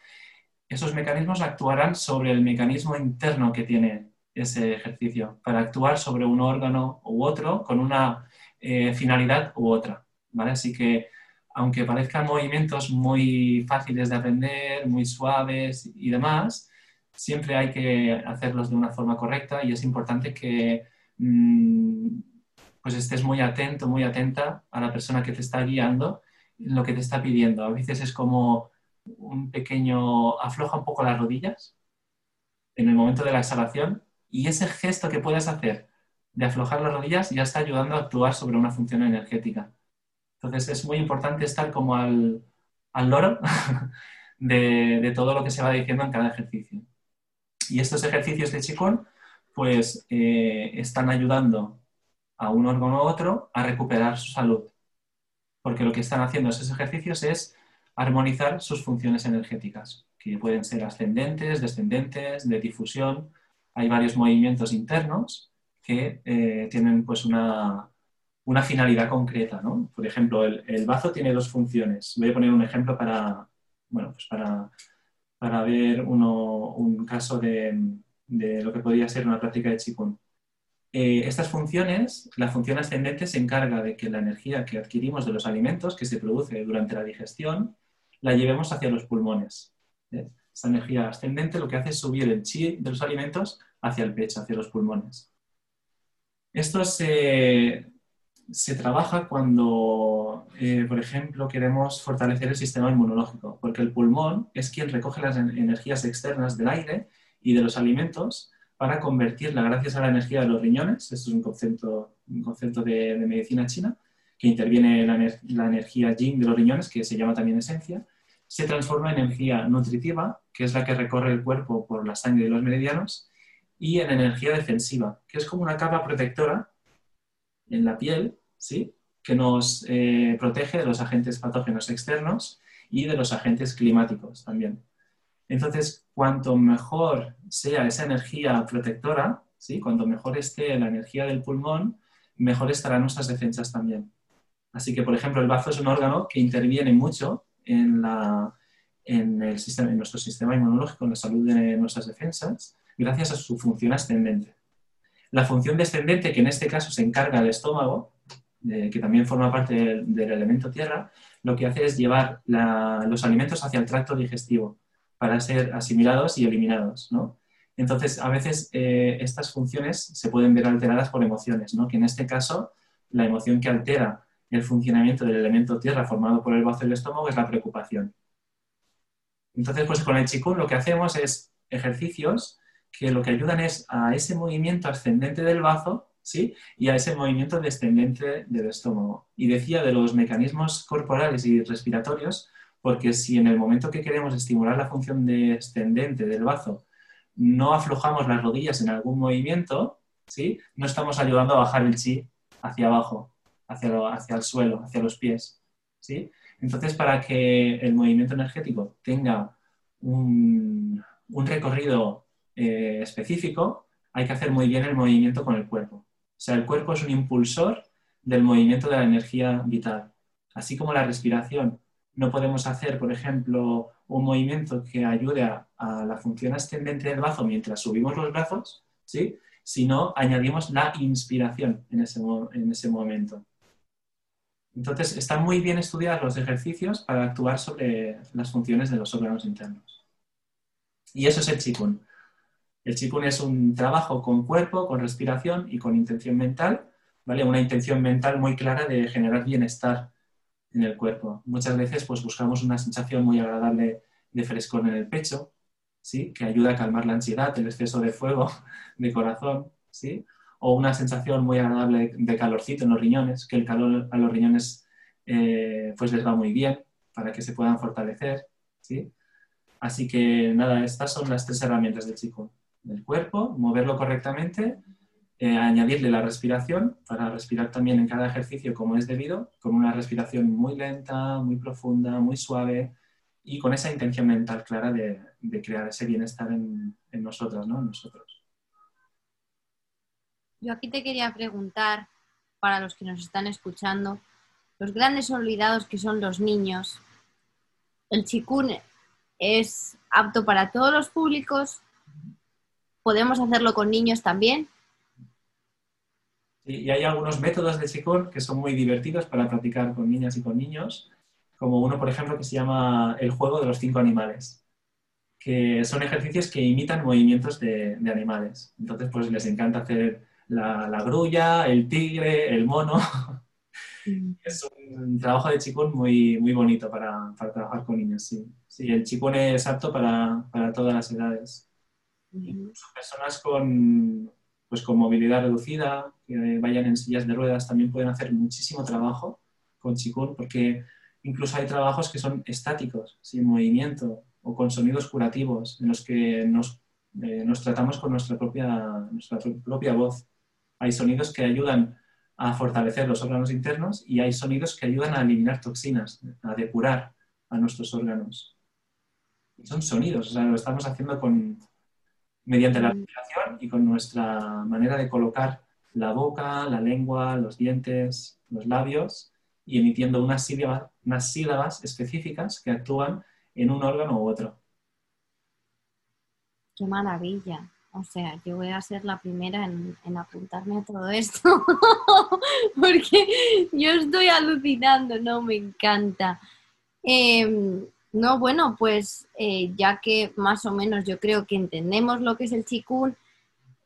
esos mecanismos actuarán sobre el mecanismo interno que tiene ese ejercicio, para actuar sobre un órgano u otro con una eh, finalidad u otra. ¿vale? Así que, aunque parezcan movimientos muy fáciles de aprender, muy suaves y demás, siempre hay que hacerlos de una forma correcta y es importante que mm, pues estés muy atento, muy atenta a la persona que te está guiando, lo que te está pidiendo. A veces es como un pequeño, afloja un poco las rodillas en el momento de la exhalación y ese gesto que puedes hacer de aflojar las rodillas ya está ayudando a actuar sobre una función energética. Entonces es muy importante estar como al, loro de, todo lo que se va diciendo en cada ejercicio. Y estos ejercicios de Qigong pues eh, están ayudando a un órgano u otro a recuperar su salud. Porque lo que están haciendo esos ejercicios es armonizar sus funciones energéticas, que pueden ser ascendentes, descendentes, de difusión. Hay varios movimientos internos que eh, tienen pues una, finalidad concreta. Por ejemplo, el, bazo tiene dos funciones. Voy a poner un ejemplo para, bueno, pues para, para ver un caso de, de, lo que podría ser una práctica de Qigong. Eh, estas funciones, la función ascendente se encarga de que la energía que adquirimos de los alimentos que se produce durante la digestión la llevemos hacia los pulmones. ¿eh? Esta energía ascendente lo que hace es subir el chi de los alimentos hacia el pecho, hacia los pulmones. Esto se, trabaja cuando, eh, por ejemplo, queremos fortalecer el sistema inmunológico, porque el pulmón es quien recoge las energías externas del aire y de los alimentos para convertirla gracias a la energía de los riñones, esto es un concepto, un concepto de, medicina china, que interviene la, la energía yin de los riñones, que se llama también esencia, se transforma en energía nutritiva, que es la que recorre el cuerpo por la sangre de los meridianos, y en energía defensiva, que es como una capa protectora en la piel, ¿sí? que nos eh, protege de los agentes patógenos externos y de los agentes climáticos también. Entonces, cuanto mejor sea esa energía protectora, ¿sí? cuanto mejor esté la energía del pulmón, mejor estarán nuestras defensas también. Así que, por ejemplo, el bazo es un órgano que interviene mucho en, el sistema, en nuestro sistema inmunológico, en la salud de nuestras defensas, gracias a su función ascendente. La función descendente, que en este caso se encarga del estómago, que también forma parte del, elemento tierra, lo que hace es llevar los alimentos hacia el tracto digestivo para ser asimilados y eliminados, ¿no? Entonces, a veces eh, estas funciones se pueden ver alteradas por emociones, ¿no? Que en este caso, la emoción que altera el funcionamiento del elemento tierra formado por el bazo del estómago es la preocupación. Entonces, pues con el chikun lo que hacemos es ejercicios que lo que ayudan es a ese movimiento ascendente del bazo, ¿sí? Y a ese movimiento descendente del estómago. Y decía de los mecanismos corporales y respiratorios, porque si en el momento que queremos estimular la función descendente del bazo no aflojamos las rodillas en algún movimiento, ¿sí? no estamos ayudando a bajar el chi hacia abajo, hacia, hacia el suelo, hacia los pies. ¿sí? Entonces, para que el movimiento energético tenga un, recorrido eh, específico, hay que hacer muy bien el movimiento con el cuerpo. O sea, el cuerpo es un impulsor del movimiento de la energía vital, así como la respiración no podemos hacer, por ejemplo, un movimiento que ayude a, la función ascendente del bazo mientras subimos los brazos, ¿sí? si no añadimos la inspiración en ese, en ese momento. Entonces, están muy bien estudiados los ejercicios para actuar sobre las funciones de los órganos internos. Y eso es el Qigong. El Qigong es un trabajo con cuerpo, con respiración y con intención mental, ¿vale? Una intención mental muy clara de generar bienestar en el cuerpo. Muchas veces pues, buscamos una sensación muy agradable de frescor en el pecho, ¿sí? que ayuda a calmar la ansiedad, el exceso de fuego de corazón, ¿sí? o una sensación muy agradable de calorcito en los riñones, que el calor a los riñones eh, pues les va muy bien para que se puedan fortalecer. ¿sí? Así que nada, estas son las tres herramientas del chico. El cuerpo, moverlo correctamente, eh, añadirle la respiración para respirar también en cada ejercicio como es debido, con una respiración muy lenta, muy profunda, muy suave y con esa intención mental clara de, crear ese bienestar en, nosotras, ¿no? en nosotros. Yo aquí te quería preguntar, para los que nos están escuchando, los grandes olvidados que son los niños. ¿El chikun es apto para todos los públicos? ¿Podemos hacerlo con niños también? Y hay algunos métodos de Qigong que son muy divertidos para practicar con niñas y con niños, como uno, por ejemplo, que se llama el juego de los cinco animales, que son ejercicios que imitan movimientos de, animales. Entonces, pues les encanta hacer la, grulla, el tigre, el mono. Mm. es un trabajo de Qigong muy, muy bonito para, trabajar con niños, sí. Sí, el Qigong es apto para, todas las edades. Incluso personas con, pues con movilidad reducida, que vayan en sillas de ruedas, también pueden hacer muchísimo trabajo con Qigong, porque incluso hay trabajos que son estáticos, sin movimiento, o con sonidos curativos, en los que nos, eh, nos tratamos con nuestra propia, nuestra propia voz. Hay sonidos que ayudan a fortalecer los órganos internos y hay sonidos que ayudan a eliminar toxinas, a depurar a nuestros órganos. son sonidos, o sea, lo estamos haciendo con, mediante la respiración y con nuestra manera de colocar la boca, la lengua, los dientes, los labios y emitiendo unas sílabas, unas sílabas específicas que actúan en un órgano u otro. Qué maravilla. O sea, yo voy a ser la primera en, apuntarme a todo esto, porque yo estoy alucinando, ¿no? Me encanta. Em, no, bueno, pues eh, ya que más o menos yo creo que entendemos lo que es el chikun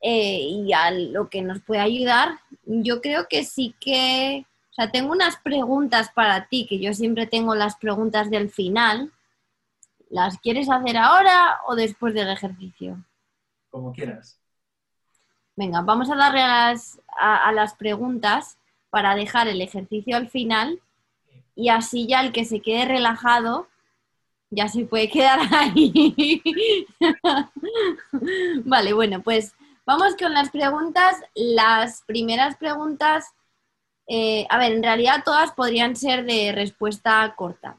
eh, y a lo que nos puede ayudar, yo creo que sí que, o sea, tengo unas preguntas para ti, que yo siempre tengo las preguntas del final. ¿Las quieres hacer ahora o después del ejercicio? Como quieras. Venga, vamos a darle a las, a las preguntas para dejar el ejercicio al final y así ya el que se quede relajado ya se puede quedar ahí. vale, bueno, pues vamos con las preguntas. Las primeras preguntas, eh, a ver, en realidad todas podrían ser de respuesta corta,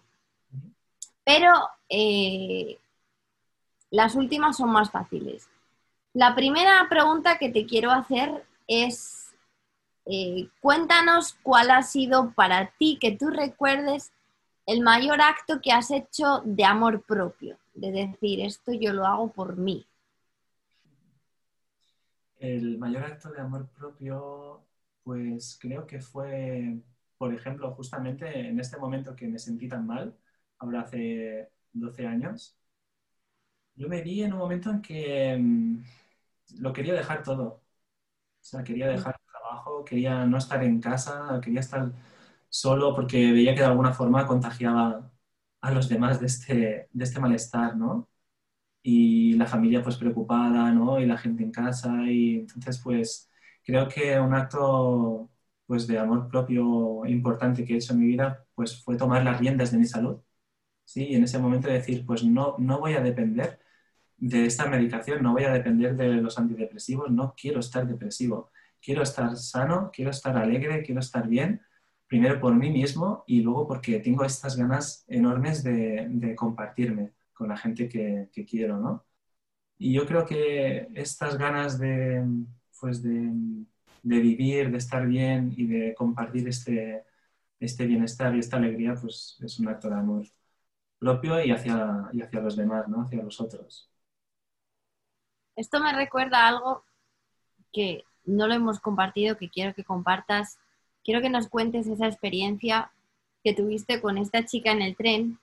pero eh, las últimas son más fáciles. La primera pregunta que te quiero hacer es, eh, cuéntanos cuál ha sido para ti que tú recuerdes el mayor acto que has hecho de amor propio, de decir, esto yo lo hago por mí? El mayor acto de amor propio, pues creo que fue, por ejemplo, justamente en este momento que me sentí tan mal, ahora hace 12 años, yo me vi en un momento en que mm, lo quería dejar todo. O sea, quería dejar el trabajo, quería no estar en casa, quería estar solo porque veía que de alguna forma contagiaba a los demás de este, de este malestar, ¿no? Y la familia pues preocupada, ¿no? Y la gente en casa y entonces pues creo que un acto pues de amor propio importante que he hecho en mi vida pues fue tomar las riendas de mi salud, ¿sí? Y en ese momento decir pues no, no voy a depender de esta medicación, no voy a depender de los antidepresivos, no quiero estar depresivo, quiero estar sano, quiero estar alegre, quiero estar bien primero por mí mismo y luego porque tengo estas ganas enormes de, compartirme con la gente que, quiero, ¿no? Y yo creo que estas ganas de, pues de, vivir, de estar bien y de compartir este, este bienestar y esta alegría, pues es un acto de amor propio y hacia, y hacia los demás, ¿no? Hacia los otros. Esto me recuerda algo que no lo hemos compartido, que quiero que compartas quiero que nos cuentes esa experiencia que tuviste con esta chica en el tren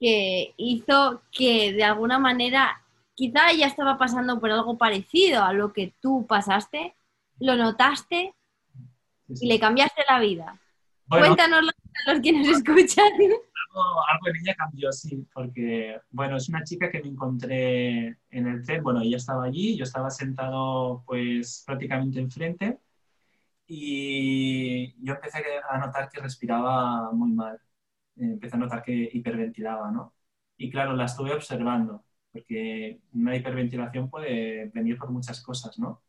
que hizo que de alguna manera quizá ella estaba pasando por algo parecido a lo que tú pasaste, lo notaste y le cambiaste la vida. Cuéntanos a los que nos escuchan. Algo, en ella cambió, sí, porque, bueno, es una chica que me encontré en el tren, bueno, ella estaba allí, yo estaba sentado pues prácticamente enfrente y yo empecé a notar que respiraba muy mal, empecé a notar que hiperventilaba, ¿no? Y claro, la estuve observando, porque una hiperventilación puede venir por muchas cosas, ¿no?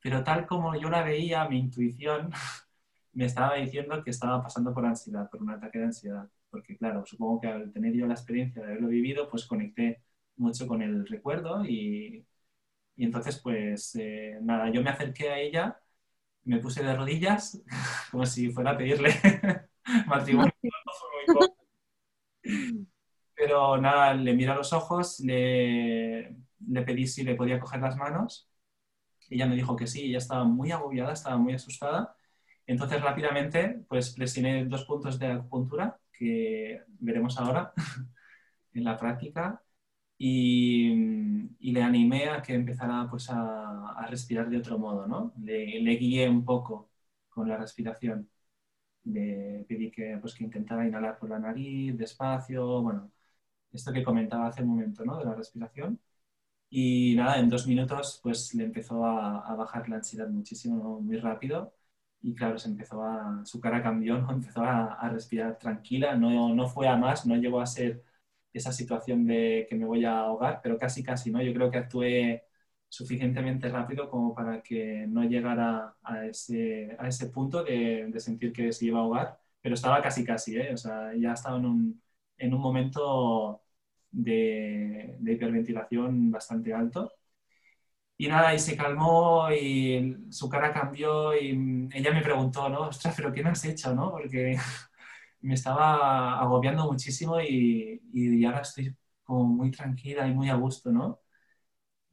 Pero tal como yo la veía, mi intuición me estaba diciendo que estaba pasando por ansiedad, por un ataque de ansiedad. Porque claro, supongo que al tener yo la experiencia de haberlo vivido, pues conecté mucho con el recuerdo y, y entonces pues eh, nada, yo me acerqué a ella, me puse de rodillas como si fuera a pedirle matrimonio. Pero nada, le miré a los ojos, le, le pedí si le podía coger las manos. Ella me dijo que sí, ella estaba muy agobiada, estaba muy asustada entonces, rápidamente, pues presioné dos puntos de acupuntura que veremos ahora en la práctica y, le animé a que empezara pues, a, respirar de otro modo, ¿no? Le, guié un poco con la respiración. Le pedí que, pues, que intentara inhalar por la nariz, despacio, bueno, esto que comentaba hace un momento, ¿no? De la respiración. Y nada, en dos minutos pues le empezó a, a bajar la ansiedad muchísimo, muy rápido y claro, se empezó a, su cara cambió, ¿no? empezó a, a, respirar tranquila, no, no fue a más, no llegó a ser esa situación de que me voy a ahogar, pero casi, casi, ¿no? Yo creo que actué suficientemente rápido como para que no llegara a ese, a ese punto de, de sentir que se iba a ahogar, pero estaba casi, casi, ¿eh? O sea, ya estaba en un, en un momento de, de hiperventilación bastante alto y nada, y se calmó y su cara cambió y ella me preguntó, ¿no? Ostras, pero ¿qué me has hecho, no? Porque me estaba agobiando muchísimo y, y ahora estoy como muy tranquila y muy a gusto, ¿no?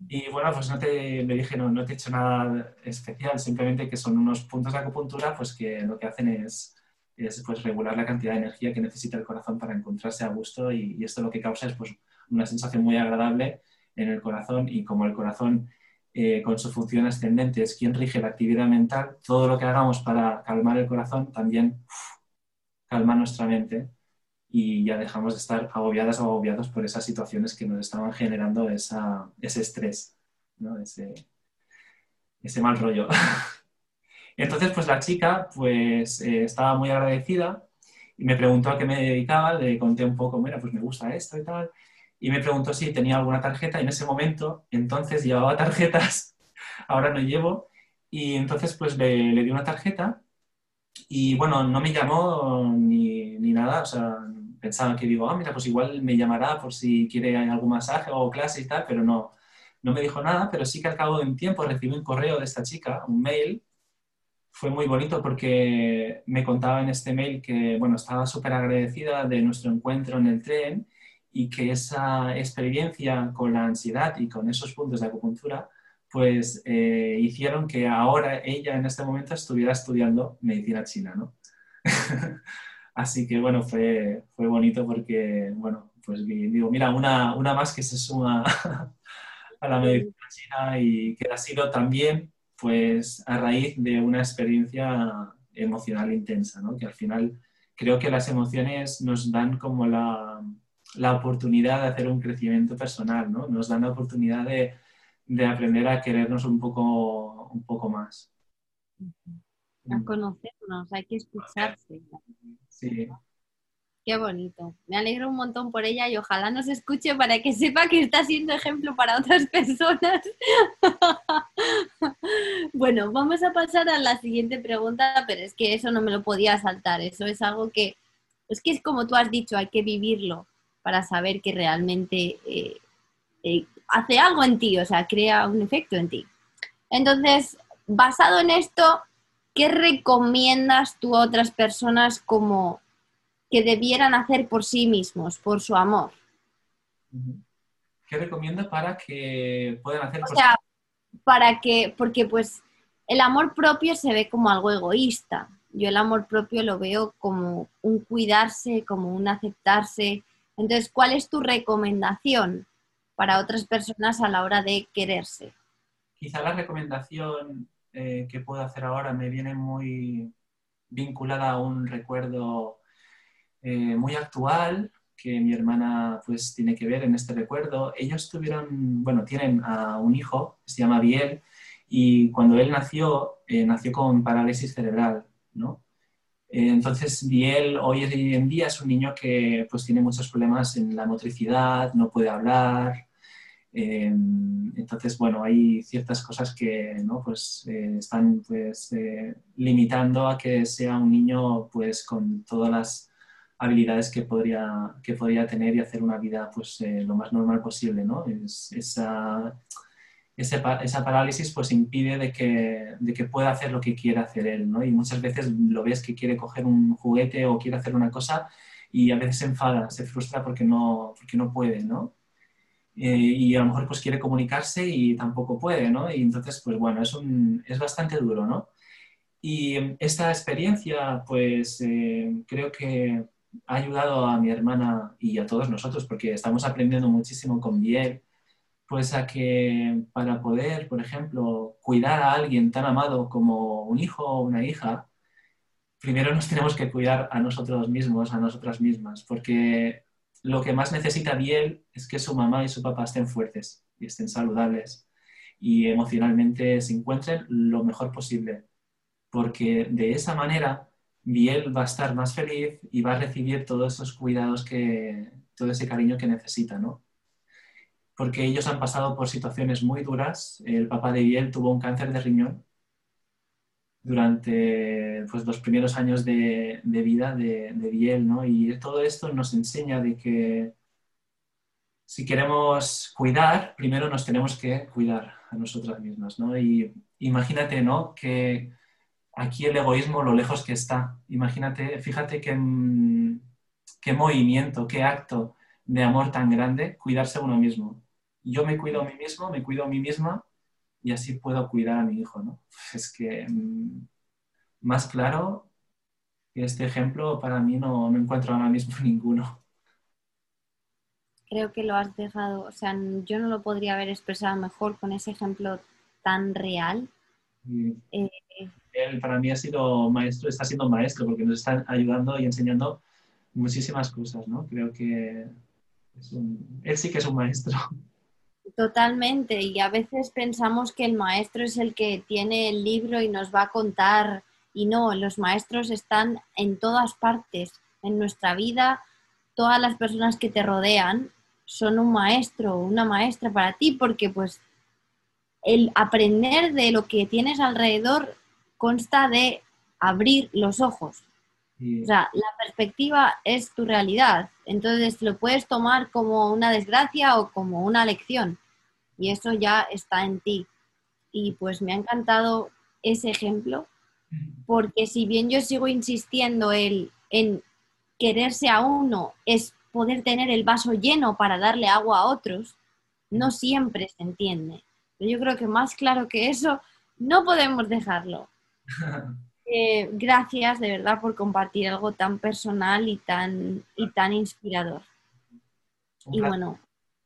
Y bueno, pues no te, le dije, no, no te he hecho nada especial, simplemente que son unos puntos de acupuntura pues que lo que hacen es, es pues regular la cantidad de energía que necesita el corazón para encontrarse a gusto y, y esto lo que causa es pues una sensación muy agradable en el corazón y como el corazón eh, con su función ascendente, es quien rige la actividad mental, todo lo que hagamos para calmar el corazón también calma nuestra mente y ya dejamos de estar agobiadas o agobiados por esas situaciones que nos estaban generando esa, ese estrés, ¿no? ese, ese mal rollo. Entonces, pues la chica pues eh, estaba muy agradecida y me preguntó a qué me dedicaba, le conté un poco, mira, pues me gusta esto y tal, y me preguntó si tenía alguna tarjeta y en ese momento entonces llevaba tarjetas, ahora no llevo, y entonces pues le, le di una tarjeta y bueno, no me llamó ni, ni, nada, o sea, pensaba que digo, ah, mira, pues igual me llamará por si quiere algún masaje o clase y tal, pero no, no me dijo nada, pero sí que al cabo de un tiempo recibí un correo de esta chica, un mail, fue muy bonito porque me contaba en este mail que, bueno, estaba súper agradecida de nuestro encuentro en el tren y que esa experiencia con la ansiedad y con esos puntos de acupuntura pues eh, hicieron que ahora ella en este momento estuviera estudiando medicina china, ¿no? Así que bueno, fue, fue bonito porque, bueno, pues digo, mira, una, una más que se suma a la medicina china y que ha sido también pues a raíz de una experiencia emocional intensa, ¿no? Que al final creo que las emociones nos dan como la, la oportunidad de hacer un crecimiento personal, ¿no? Nos dan la oportunidad de, de aprender a querernos un poco, un poco más. A conocernos, hay que escucharse. Sí. Qué bonito. Me alegro un montón por ella y ojalá nos escuche para que sepa que está siendo ejemplo para otras personas. bueno, vamos a pasar a la siguiente pregunta, pero es que eso no me lo podía saltar. Eso es algo que, es que es como tú has dicho, hay que vivirlo para saber que realmente eh, eh, hace algo en ti, o sea, crea un efecto en ti. Entonces, basado en esto, ¿qué recomiendas tú a otras personas como que debieran hacer por sí mismos, por su amor? ¿Qué recomiendo para que puedan hacer? O sea, para que, porque pues el amor propio se ve como algo egoísta, yo el amor propio lo veo como un cuidarse, como un aceptarse. Entonces, ¿cuál es tu recomendación para otras personas a la hora de quererse? Quizá la recomendación eh, que puedo hacer ahora me viene muy vinculada a un recuerdo eh, muy actual que mi hermana pues tiene que ver en este recuerdo. Ellos tuvieron, bueno, tienen a un hijo, se llama Biel, y cuando él nació, eh, nació con parálisis cerebral, ¿no? Eh, entonces, Biel hoy en día es un niño que pues tiene muchos problemas en la motricidad, no puede hablar, entonces, bueno, hay ciertas cosas que ¿no? pues, están pues, limitando a que sea un niño pues, con todas las habilidades que podría, que podría tener y hacer una vida pues, eh, lo más normal posible. ¿no? esa, esa, parálisis pues, impide de que, de que, pueda hacer lo que quiera hacer él. ¿no? Y muchas veces lo ves que quiere coger un juguete o quiere hacer una cosa y a veces se enfada, se frustra porque no, porque no puede. ¿no? Eh, y a lo mejor pues, quiere comunicarse y tampoco puede. ¿no? Y entonces, pues bueno, es, un, es bastante duro. ¿no? Y esta experiencia, pues eh, creo que ha ayudado a mi hermana y a todos nosotros, porque estamos aprendiendo muchísimo con Biel, pues a que para poder, por ejemplo, cuidar a alguien tan amado como un hijo o una hija, primero nos tenemos que cuidar a nosotros mismos, a nosotras mismas, porque lo que más necesita Biel es que su mamá y su papá estén fuertes y estén saludables y emocionalmente se encuentren lo mejor posible, porque de esa manera Biel va a estar más feliz y va a recibir todos esos cuidados, que, todo ese cariño que necesita, ¿no? Porque ellos han pasado por situaciones muy duras. El papá de Biel tuvo un cáncer de riñón durante pues, los primeros años de, vida de, Biel, ¿no? Y todo esto nos enseña de que si queremos cuidar, primero nos tenemos que cuidar a nosotras mismas, ¿no? Y imagínate, ¿no? Que aquí el egoísmo lo lejos que está. Imagínate, fíjate qué, qué movimiento, qué acto de amor tan grande cuidarse uno mismo. Yo me cuido a mí mismo, me cuido a mí misma y así puedo cuidar a mi hijo, ¿no? Es que mm, más claro que este ejemplo para mí no, no encuentro ahora mismo ninguno. Creo que lo has dejado, o sea, yo no lo podría haber expresado mejor con ese ejemplo tan real. Eh, él para mí ha sido maestro, está siendo maestro porque nos está ayudando y enseñando muchísimas cosas, ¿no? Creo que él sí que es un maestro. Totalmente, y a veces pensamos que el maestro es el que tiene el libro y nos va a contar, y no, los maestros están en todas partes, en nuestra vida, todas las personas que te rodean son un maestro o una maestra para ti, porque pues el aprender de lo que tienes alrededor consta de abrir los ojos. O sea, la perspectiva es tu realidad. Entonces lo puedes tomar como una desgracia o como una lección. Y eso ya está en ti. Y pues me ha encantado ese ejemplo, porque si bien yo sigo insistiendo en, en quererse a uno es poder tener el vaso lleno para darle agua a otros, no siempre se entiende. Pero yo creo que más claro que eso, no podemos dejarlo. Eh, gracias de verdad por compartir algo tan personal y tan, y tan inspirador. Y bueno,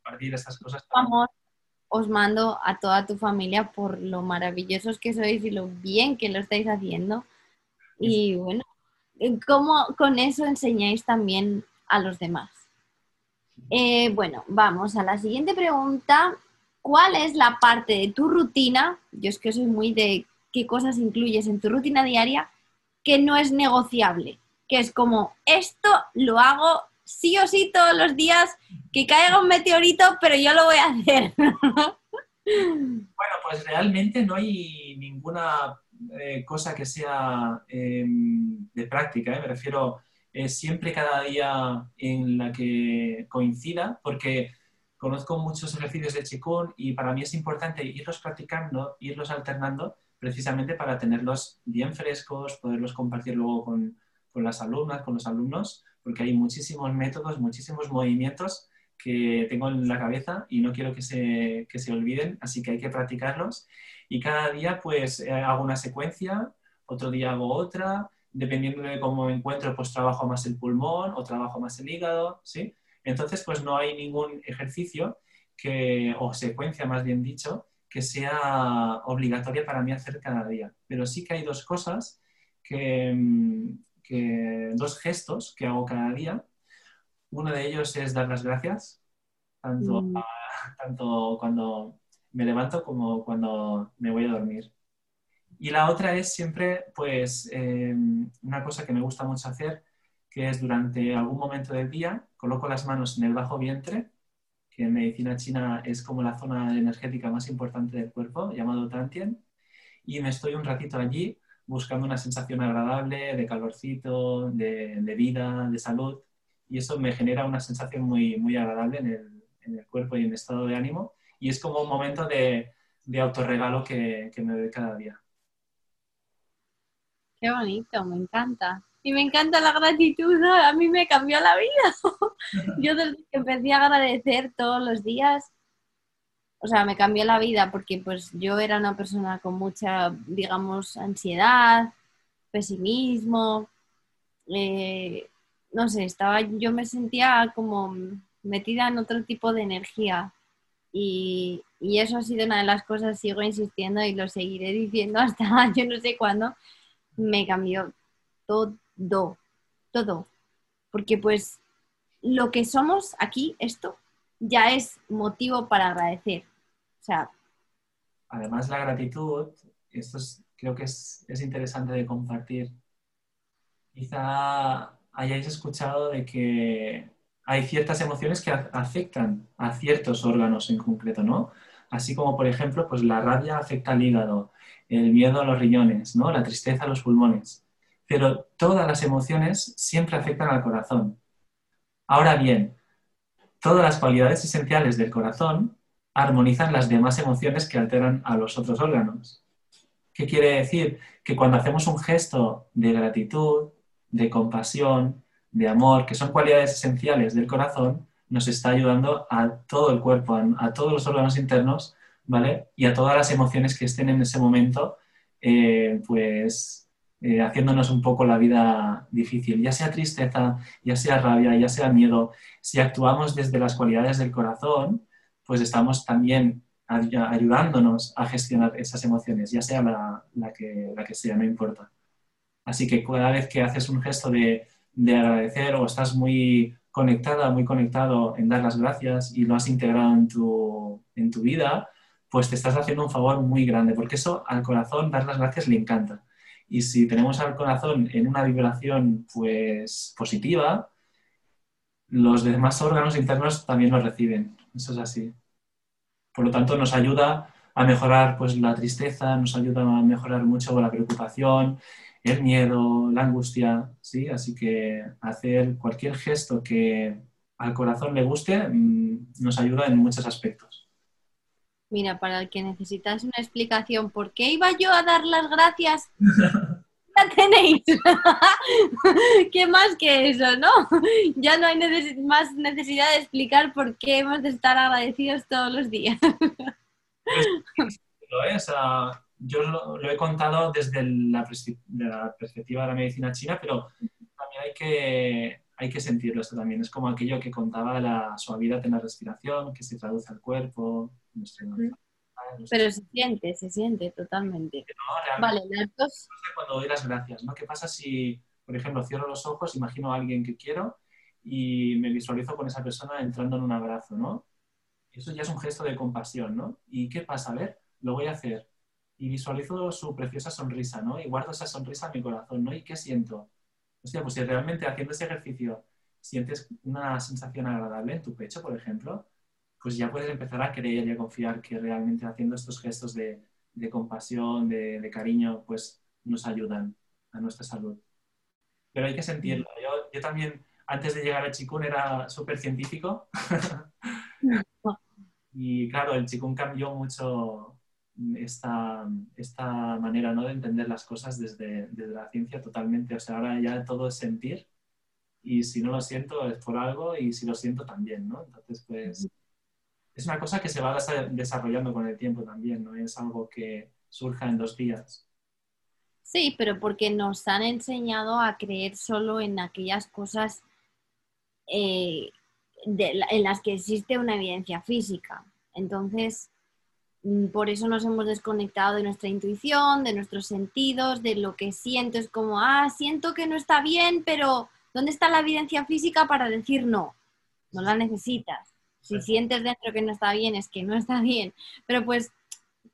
compartir estas cosas. Vamos, os mando a toda tu familia por lo maravillosos que sois y lo bien que lo estáis haciendo. Y bueno, cómo con eso enseñáis también a los demás. Eh, bueno, vamos a la siguiente pregunta. ¿Cuál es la parte de tu rutina? Yo es que soy muy de qué cosas incluyes en tu rutina diaria que no es negociable, que es como, esto lo hago sí o sí todos los días, que caiga un meteorito, pero yo lo voy a hacer. bueno, pues realmente no hay ninguna eh, cosa que sea em, de práctica, ¿eh? me refiero eh, siempre cada día en la que coincida, porque conozco muchos ejercicios de Qigong y para mí es importante irlos practicando, irlos alternando precisamente para tenerlos bien frescos, poderlos compartir luego con, con las alumnas, con los alumnos, porque hay muchísimos métodos, muchísimos movimientos que tengo en la cabeza y no quiero que se, que se olviden, así que hay que practicarlos. Y cada día pues eh, hago una secuencia, otro día hago otra, dependiendo de cómo me encuentro, pues trabajo más el pulmón o trabajo más el hígado, ¿sí? Entonces, pues no hay ningún ejercicio que, o secuencia más bien dicho, que sea obligatoria para mí hacer cada día. Pero sí que hay dos cosas, que, mm, dos gestos que hago cada día. Uno de ellos es dar las gracias, tanto, mm. tanto cuando me levanto como cuando me voy a dormir. Y la otra es siempre, pues, em, una cosa que me gusta mucho hacer, que es durante algún momento del día, coloco las manos en el bajo vientre que en medicina china es como la zona energética más importante del cuerpo, llamado Tantien, y me estoy un ratito allí buscando una sensación agradable de calorcito, de, vida, de salud, y eso me genera una sensación muy, muy agradable en el, en el cuerpo y en el estado de ánimo, y es como un momento de, de autorregalo que, que me doy cada día. Qué bonito, me encanta y me encanta la gratitud, a mí me cambió la vida. Yo desde que empecé a agradecer todos los días, o sea, me cambió la vida porque pues yo era una persona con mucha, digamos, ansiedad, pesimismo, eh, no sé, estaba, yo me sentía como metida en otro tipo de energía y, y eso ha sido una de las cosas, sigo insistiendo y lo seguiré diciendo hasta yo no sé cuándo, me cambió todo todo. Porque pues lo que somos aquí, esto, ya es motivo para agradecer. O sea. Además, la gratitud, esto creo que es, interesante de compartir. Quizá hayáis escuchado de que hay ciertas emociones que afectan a ciertos órganos en concreto, ¿no? Así como, por ejemplo, pues la rabia afecta al hígado, el miedo a los riñones, ¿no? La tristeza a los pulmones pero todas las emociones siempre afectan al corazón. Ahora bien, todas las cualidades esenciales del corazón armonizan las demás emociones que alteran a los otros órganos. ¿Qué quiere decir? Que cuando hacemos un gesto de gratitud, de compasión, de amor, que son cualidades esenciales del corazón, nos está ayudando a todo el cuerpo, a, todos los órganos internos, ¿vale? Y a todas las emociones que estén en ese momento, eh, pues eh, haciéndonos un poco la vida difícil, ya sea tristeza, ya sea rabia, ya sea miedo. Si actuamos desde las cualidades del corazón, pues estamos también ayudándonos a gestionar esas emociones, ya sea la, que, sea, no importa. Así que cada vez que haces un gesto de, de agradecer o estás muy conectada, muy conectado en dar las gracias y lo has integrado en tu, en tu vida, pues te estás haciendo un favor muy grande, porque eso al corazón dar las gracias le encanta. Y si tenemos al corazón en una vibración pues, positiva, los demás órganos internos también lo reciben. Eso es así. Por lo tanto, nos ayuda a mejorar pues, la tristeza, nos ayuda a mejorar mucho la preocupación, el miedo, la angustia. ¿sí? Así que hacer cualquier gesto que al corazón le guste mm, nos ayuda en muchos aspectos. Mira, para el que necesitas una explicación, ¿por qué iba yo a dar las gracias? ya tenéis. ¿Qué más que eso, no? Ya no hay más necesidad de explicar por qué hemos de estar agradecidos todos los días. yo lo, he contado desde la, perspectiva de la medicina china, pero también hay que, hay que sentirlo esto también. Es como aquello que contaba la suavidad en la respiración, que se traduce al cuerpo, pero se siente, se siente totalmente. vale, Cuando doy las gracias, ¿no? ¿Qué pasa si, por ejemplo, cierro los ojos, imagino a alguien que quiero y me visualizo con esa persona entrando en un abrazo, ¿no? Eso ya es un gesto de compasión, ¿no? ¿Y qué pasa? A ver, lo voy a hacer. Y visualizo su preciosa sonrisa, ¿no? Y guardo esa sonrisa en mi corazón, ¿no? ¿Y qué siento? Hostia, pues si realmente haciendo ese ejercicio sientes una sensación agradable en tu pecho, por ejemplo, pues ya puedes empezar a creer y a confiar que realmente haciendo estos gestos de, compasión, de, cariño, pues nos ayudan a nuestra salud. Pero hay que sentirlo. Yo, también, antes de llegar a Chikun, era súper científico. y claro, el Chikun cambió mucho esta, esta manera ¿no? de entender las cosas desde, desde la ciencia totalmente. O sea, ahora ya todo es sentir y si no lo siento es por algo y si lo siento también, ¿no? Entonces, pues es una cosa que se va desarrollando con el tiempo también, no es algo que surja en dos días. Sí, pero porque nos han enseñado a creer solo en aquellas cosas eh, en las que existe una evidencia física. Entonces, mm, por eso nos hemos desconectado de nuestra intuición, de nuestros sentidos, de lo que siento. Es como, ah, siento que no está bien, pero ¿dónde está la evidencia física para decir no? No la necesitas. Si sientes dentro que no está bien, es que no está bien. Pero pues,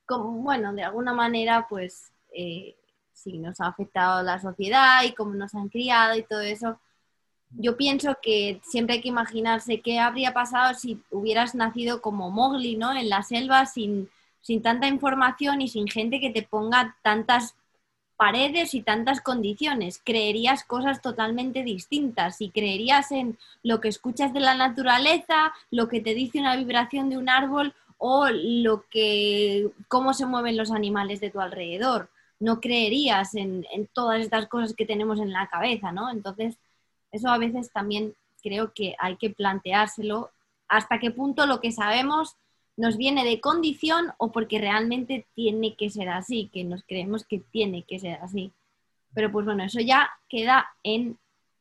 como, bueno, de alguna manera, pues eh, si nos ha afectado la sociedad y cómo nos han criado y todo eso. Yo pienso que siempre hay que imaginarse qué habría pasado si hubieras nacido como Mowgli, ¿no? En la selva sin, sin tanta información y sin gente que te ponga tantas paredes y tantas condiciones. Creerías cosas totalmente distintas y creerías en lo que escuchas de la naturaleza, lo que te dice una vibración de un árbol o lo que cómo se mueven los animales de tu alrededor no creerías en, todas estas cosas que tenemos en la cabeza, ¿no? Entonces, eso a veces también creo que hay que planteárselo hasta qué punto lo que sabemos nos viene de condición o porque realmente tiene que ser así, que nos creemos que tiene que ser así. Pero pues bueno, eso ya queda en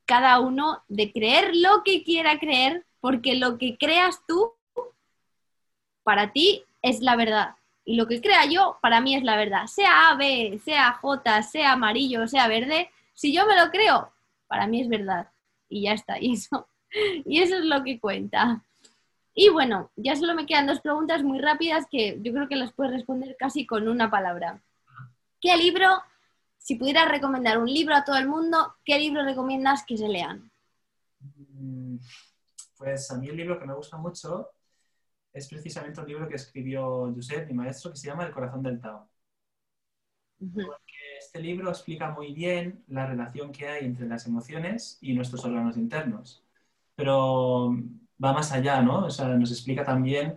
cada uno de creer lo que quiera creer, porque lo que creas tú, para ti es la verdad. Y lo que crea yo, para mí es la verdad. Sea A, B, sea J, sea amarillo, sea verde, si yo me lo creo, para mí es verdad. Y ya está. Y eso, y eso es lo que cuenta. Y bueno, ya solo me quedan dos preguntas muy rápidas que yo creo que las puedes responder casi con una palabra. ¿Qué libro, si pudieras recomendar un libro a todo el mundo, qué libro recomiendas que se lean? Mm, pues a mí el libro que me gusta mucho es precisamente un libro que escribió Josep, mi maestro, que se llama El corazón del Tao. Porque este libro explica muy bien la relación que hay entre las emociones y nuestros órganos internos. Pero va más allá, ¿no? O sea, nos explica también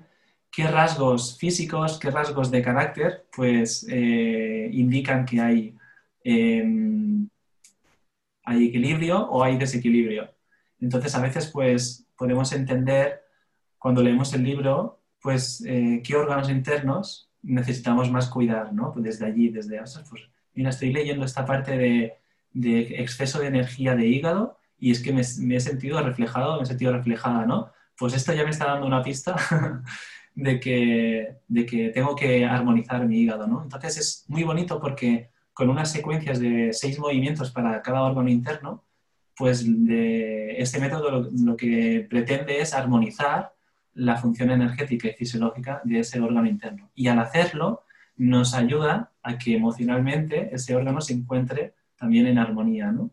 qué rasgos físicos, qué rasgos de carácter, pues eh, indican que hay, em, hay equilibrio o hay desequilibrio. Entonces, a veces, pues, podemos entender cuando leemos el libro, pues eh, qué órganos internos necesitamos más cuidar, ¿no? Pues desde allí, desde, pues mira, estoy leyendo esta parte de, exceso de energía de hígado y es que me, he sentido reflejado, me he sentido reflejada, ¿no? Pues esto ya me está dando una pista de, que, de que tengo que armonizar mi hígado, ¿no? Entonces es muy bonito porque con unas secuencias de seis movimientos para cada órgano interno, pues de este método lo que pretende es armonizar la función energética y fisiológica de ese órgano interno. Y al hacerlo, nos ayuda a que emocionalmente ese órgano se encuentre también en armonía, ¿no?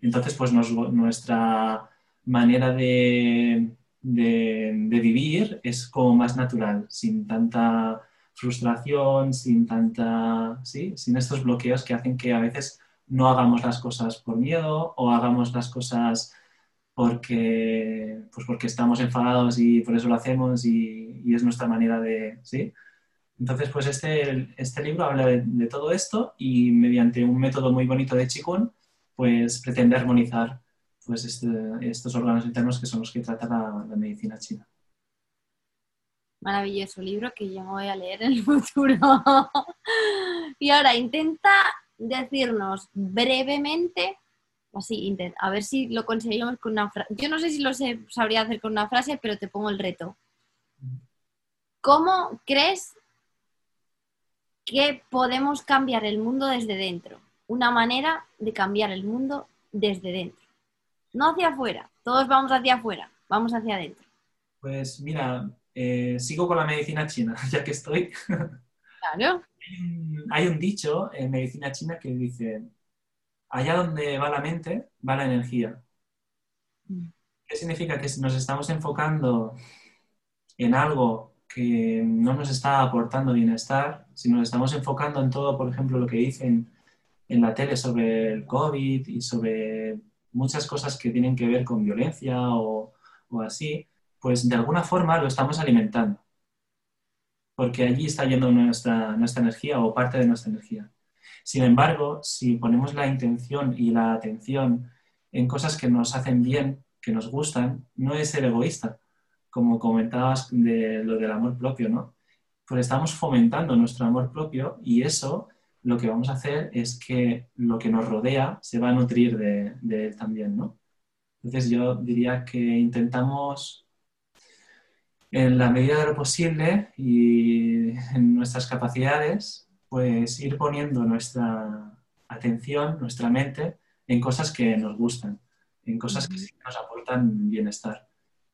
Entonces, pues nuestra manera de, de, vivir es como más natural, sin tanta frustración, sin tanta, ¿sí? sin estos bloqueos que hacen que a veces no hagamos las cosas por miedo o hagamos las cosas porque, pues porque estamos enfadados y por eso lo hacemos y, es nuestra manera de, ¿sí? Entonces, pues este, este libro habla de, todo esto y mediante un método muy bonito de Qigong, pues pretende armonizar pues este, estos órganos internos que son los que trata la, medicina china. Maravilloso libro que yo me voy a leer en el futuro. y ahora intenta decirnos brevemente así, a ver si lo conseguimos con una frase. Yo no sé si lo sabría hacer con una frase, pero te pongo el reto. ¿Cómo crees que podemos cambiar el mundo desde dentro? Una manera de cambiar el mundo desde dentro. No hacia afuera, todos vamos hacia afuera, vamos hacia adentro. Pues mira, eh, sigo con la medicina china, ya que estoy. Claro. Hay un dicho en medicina china que dice, allá donde va la mente, va la energía. Mm. ¿Qué significa? Que si nos estamos enfocando en algo que no nos está aportando bienestar, si nos estamos enfocando en todo, por ejemplo, lo que dicen en la tele sobre el COVID y sobre muchas cosas que tienen que ver con violencia o, así, pues de alguna forma lo estamos alimentando. Porque allí está yendo nuestra, nuestra energía o parte de nuestra energía. Sin embargo, si ponemos la intención y la atención en cosas que nos hacen bien, que nos gustan, no es ser egoísta, como comentabas de lo del amor propio, ¿no? Pues estamos fomentando nuestro amor propio y eso lo que vamos a hacer es que lo que nos rodea se va a nutrir de, de él también, ¿no? Entonces yo diría que intentamos en la medida de lo posible y en nuestras capacidades, pues ir poniendo nuestra atención, nuestra mente en cosas que nos gustan, en cosas que nos aportan bienestar.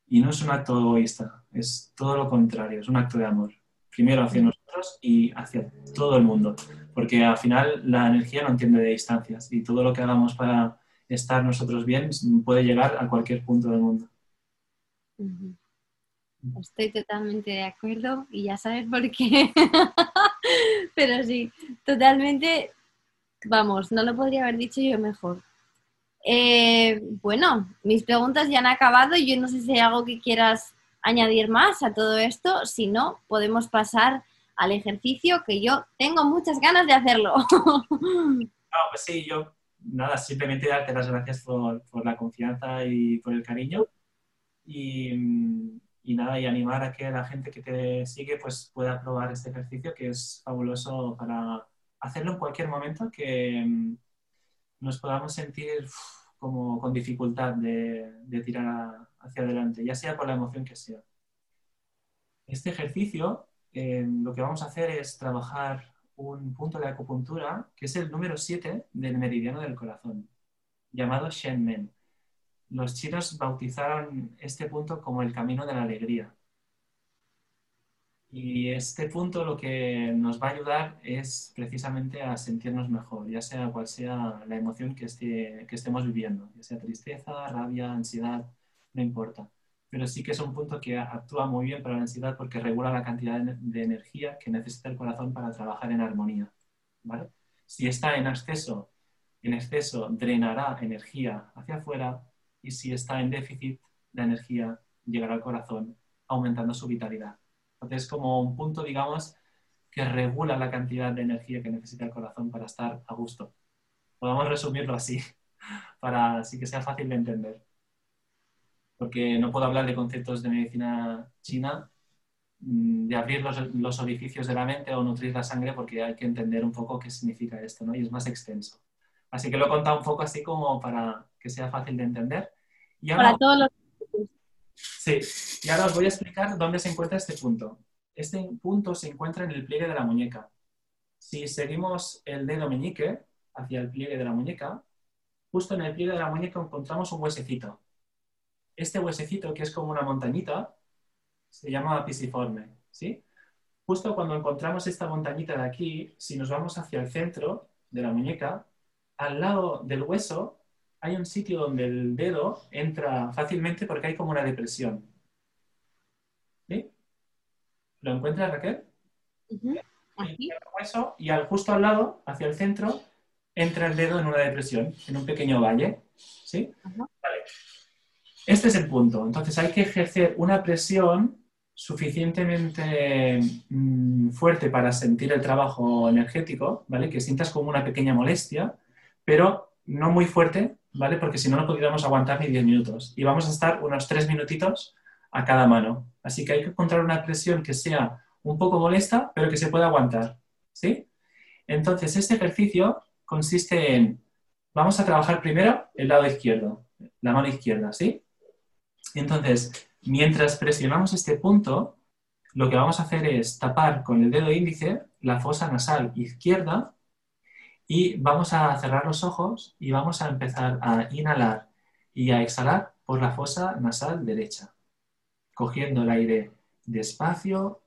Y no es un acto egoísta, es todo lo contrario, es un acto de amor. Primero hacia nosotros y hacia todo el mundo, porque al final la energía no entiende de distancias y todo lo que hagamos para estar nosotros bien puede llegar a cualquier punto del mundo. Estoy totalmente de acuerdo y ya sabes por qué. Pero sí, totalmente, vamos, no lo podría haber dicho yo mejor. Eh, bueno, mis preguntas ya han acabado. Yo no sé si hay algo que quieras añadir más a todo esto. Si no, podemos pasar al ejercicio que yo tengo muchas ganas de hacerlo. Ah, pues sí, yo nada, simplemente darte las gracias por, por la confianza y por el cariño. Y, y nada, y animar a que la gente que te sigue pues pueda probar este ejercicio que es fabuloso para hacerlo en cualquier momento que mm, nos podamos sentir como con dificultad de, de tirar hacia adelante, ya sea por la emoción que sea. Este ejercicio eh, lo que vamos a hacer es trabajar un punto de acupuntura que es el número 7 del meridiano del corazón, llamado Shenmen los chinos bautizaron este punto como el camino de la alegría. Y este punto lo que nos va a ayudar es precisamente a sentirnos mejor, ya sea cual sea la emoción que, que estemos viviendo, ya sea tristeza, rabia, ansiedad, no importa. Pero sí que es un punto que actúa muy bien para la ansiedad porque regula la cantidad de energía que necesita el corazón para trabajar en armonía. Si está en exceso, en exceso drenará energía hacia afuera y si está en déficit, la energía llegará al corazón aumentando su vitalidad. Entonces, como un punto, digamos, que regula la cantidad de energía que necesita el corazón para estar a gusto. Podemos resumirlo así, para así que sea fácil de entender. Porque no puedo hablar de conceptos de medicina china, mm, de abrir los, los orificios de la mente o nutrir la sangre, porque hay que entender un poco qué significa esto, ¿no? Y es más extenso. Así que lo he contado un poco así como para que sea fácil de entender. Y ahora, para todos los... Sí, y ahora os voy a explicar dónde se encuentra este punto. Este punto se encuentra en el pliegue de la muñeca. Si seguimos el dedo meñique hacia el pliegue de la muñeca, justo en el pliegue de la muñeca encontramos un huesecito. Este huesecito, que es como una montañita, se llama pisiforme. ¿sí? Justo cuando encontramos esta montañita de aquí, si nos vamos hacia el centro de la muñeca, al lado del hueso hay un sitio donde el dedo entra fácilmente porque hay como una depresión. ¿Sí? ¿Lo encuentras, Raquel? hueso, y al, justo al lado, hacia el centro, entra el dedo en una depresión, en un pequeño valle. ¿Sí? Este es el punto. Entonces hay que ejercer una presión suficientemente mm, fuerte para sentir el trabajo energético, ¿vale? Que sientas como una pequeña molestia pero no muy fuerte, ¿vale? Porque si no, no podríamos aguantar ni 10 minutos. Y vamos a estar unos 3 minutitos a cada mano. Así que hay que encontrar una presión que sea un poco molesta, pero que se pueda aguantar, ¿sí? Entonces, este ejercicio consiste en, vamos a trabajar primero el lado izquierdo, la mano izquierda, ¿sí? Entonces, mientras presionamos este punto, lo que vamos a hacer es tapar con el dedo índice la fosa nasal izquierda y vamos a cerrar los ojos y vamos a empezar a inhalar y a exhalar por la fosa nasal derecha, cogiendo el aire despacio.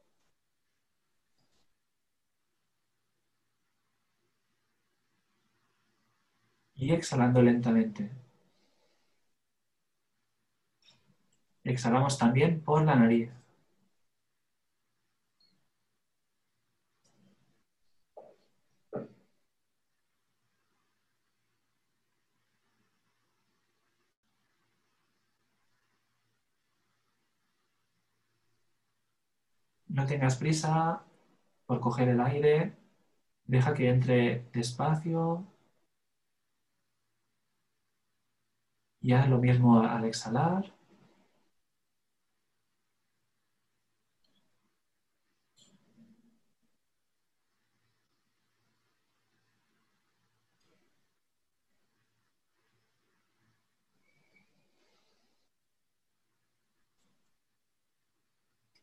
Y exhalando lentamente. Exhalamos también por la nariz. No tengas prisa por coger el aire, deja que entre despacio y haz lo mismo al exhalar.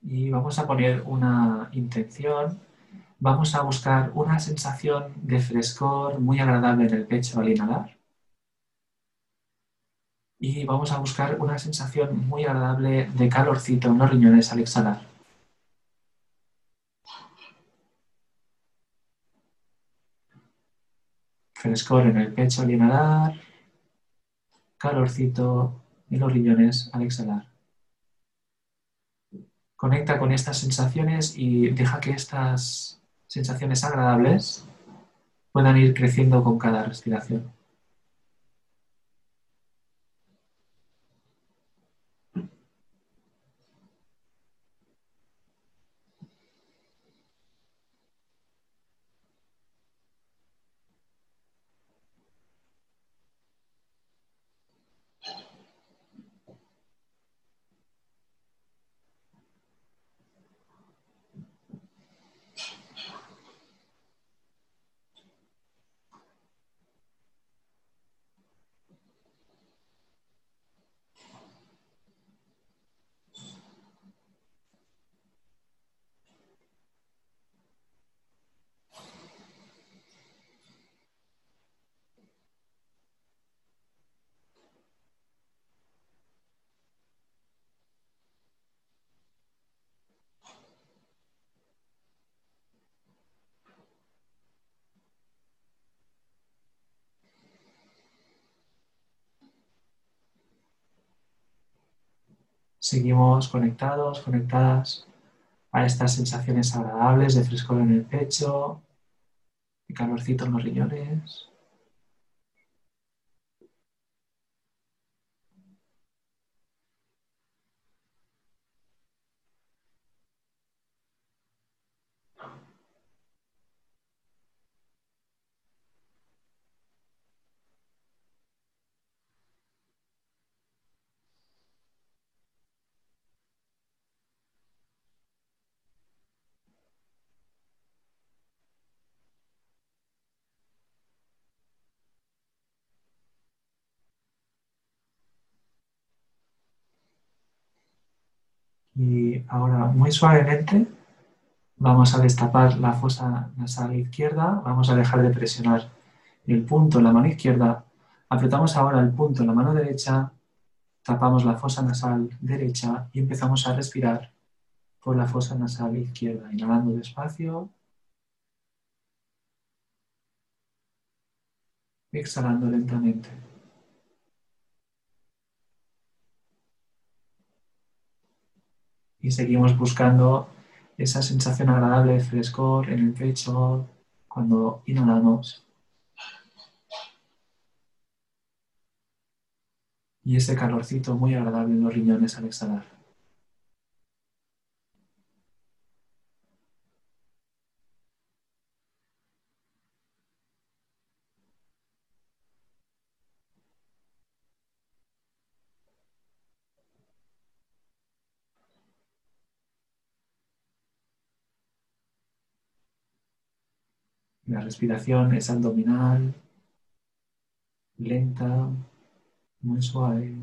Y vamos a poner una intención. Vamos a buscar una sensación de frescor muy agradable en el pecho al inhalar. Y vamos a buscar una sensación muy agradable de calorcito en los riñones al exhalar. Frescor en el pecho al inhalar, calorcito en los riñones al exhalar. Conecta con estas sensaciones y deja que estas sensaciones agradables puedan ir creciendo con cada respiración. Seguimos conectados, conectadas a estas sensaciones agradables de frescor en el pecho, de calorcito en los riñones. Y ahora muy suavemente vamos a destapar la fosa nasal izquierda, vamos a dejar de presionar el punto en la mano izquierda, apretamos ahora el punto en la mano derecha, tapamos la fosa nasal derecha y empezamos a respirar por la fosa nasal izquierda, inhalando despacio, exhalando lentamente. Y seguimos buscando esa sensación agradable de frescor en el pecho cuando inhalamos. Y ese calorcito muy agradable en los riñones al exhalar. La respiración es abdominal, lenta, muy suave.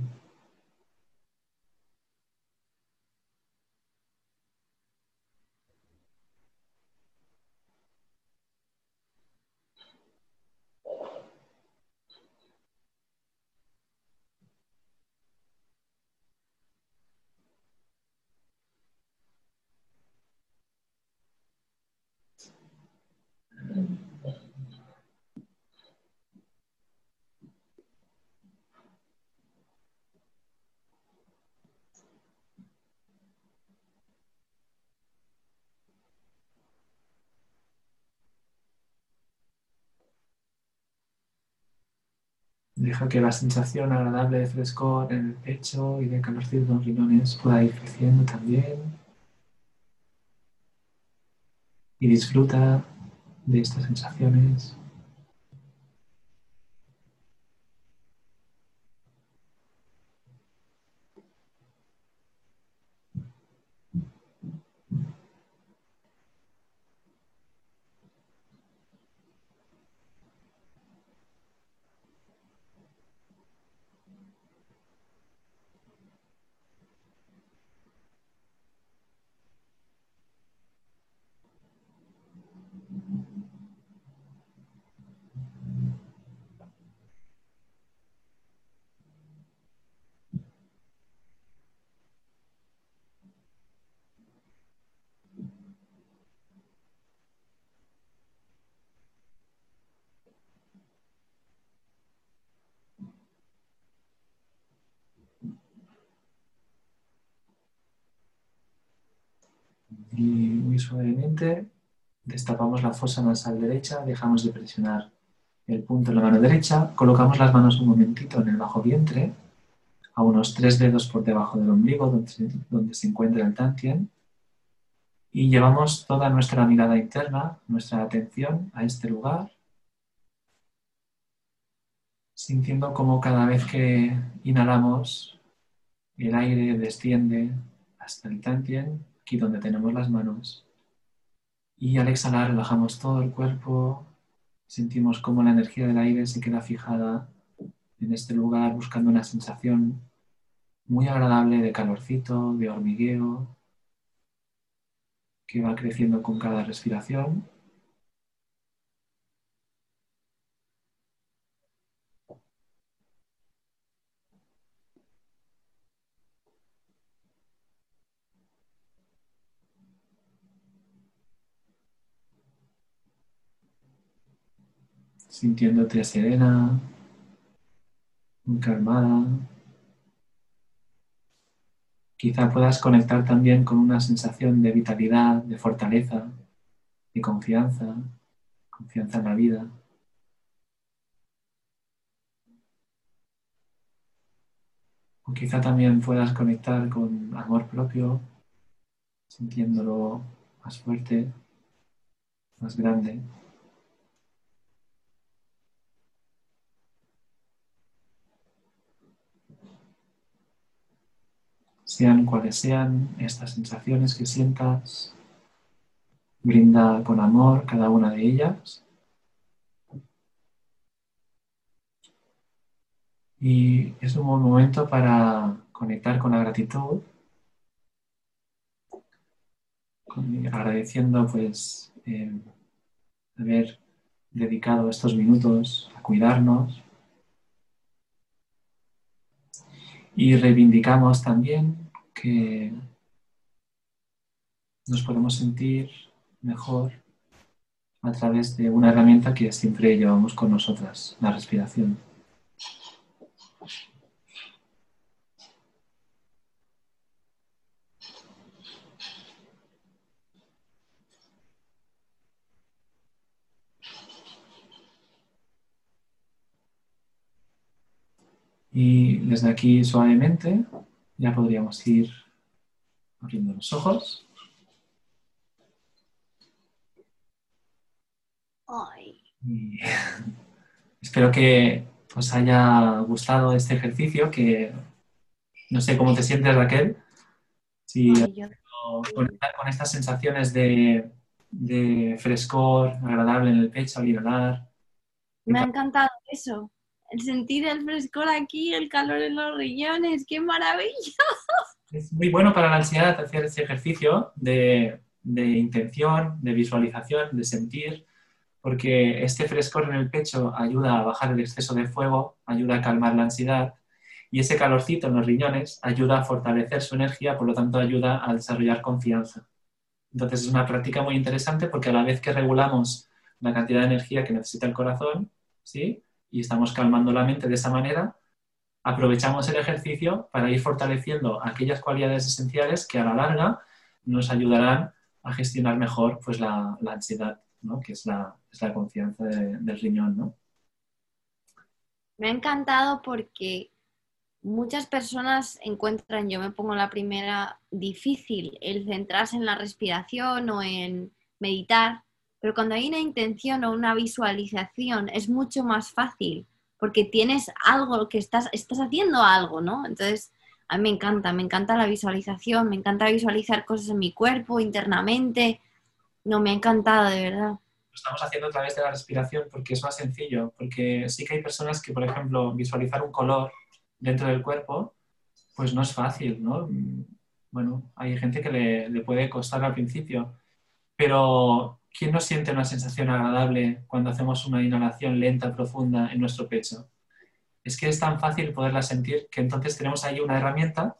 Deja que la sensación agradable de frescor en el pecho y de calorcito en los riñones pueda ir creciendo también. Y disfruta de estas sensaciones. Y muy suavemente destapamos la fosa nasal derecha, dejamos de presionar el punto en la mano derecha, colocamos las manos un momentito en el bajo vientre, a unos tres dedos por debajo del ombligo, donde donde se encuentra el tantien, y llevamos toda nuestra mirada interna, nuestra atención a este lugar, sintiendo como cada vez que inhalamos, el aire desciende hasta el tantien, aquí donde tenemos las manos. Y al exhalar relajamos todo el cuerpo, sentimos como la energía del aire se queda fijada en este lugar buscando una sensación muy agradable de calorcito, de hormigueo, que va creciendo con cada respiración. Sintiéndote serena, calmada. Quizá puedas conectar también con una sensación de vitalidad, de fortaleza, de confianza, confianza en la vida. O quizá también puedas conectar con amor propio, sintiéndolo más fuerte, más grande. Sean cuales sean estas sensaciones que sientas, brinda con amor cada una de ellas. Y es un buen momento para conectar con la gratitud, agradeciendo pues eh, haber dedicado estos minutos a cuidarnos, Y reivindicamos también que nos podemos sentir mejor a través de una herramienta que siempre llevamos con nosotras, la respiración. Y desde aquí suavemente ya podríamos ir abriendo los ojos. espero que os haya gustado este ejercicio, que no sé cómo te sientes Raquel, si conectar con estas sensaciones de, de, frescor agradable en el pecho al inhalar. Me ha encantado eso el sentir el frescor aquí, el calor en los riñones, qué maravilla. Es muy bueno para la ansiedad hacer ese ejercicio de, intención, de visualización, de sentir, porque este frescor en el pecho ayuda a bajar el exceso de fuego, ayuda a calmar la ansiedad y ese calorcito en los riñones ayuda a fortalecer su energía, por lo tanto ayuda a desarrollar confianza. Entonces es una práctica muy interesante porque a la vez que regulamos la cantidad de energía que necesita el corazón, ¿sí? Y estamos calmando la mente de esa manera, aprovechamos el ejercicio para ir fortaleciendo aquellas cualidades esenciales que a la larga nos ayudarán a gestionar mejor pues, la, ansiedad, ¿no? que es la, confianza del riñón. ¿no? Me ha encantado porque muchas personas encuentran, yo me pongo la primera, difícil el centrarse en la respiración o en meditar, pero cuando hay una intención o una visualización es mucho más fácil porque tienes algo que estás, estás haciendo algo, ¿no? Entonces, a mí me encanta, me encanta la visualización, me encanta visualizar cosas en mi cuerpo, internamente. No, me ha encantado, de verdad. Lo estamos haciendo a través de la respiración porque es más sencillo, porque sí que hay personas que, por ejemplo, visualizar un color dentro del cuerpo, pues no es fácil, ¿no? Bueno, hay gente que le, le puede costar al principio, pero ¿quién no siente una sensación agradable cuando hacemos una inhalación lenta, profunda en nuestro pecho? Es que es tan fácil poderla sentir que entonces tenemos ahí una herramienta,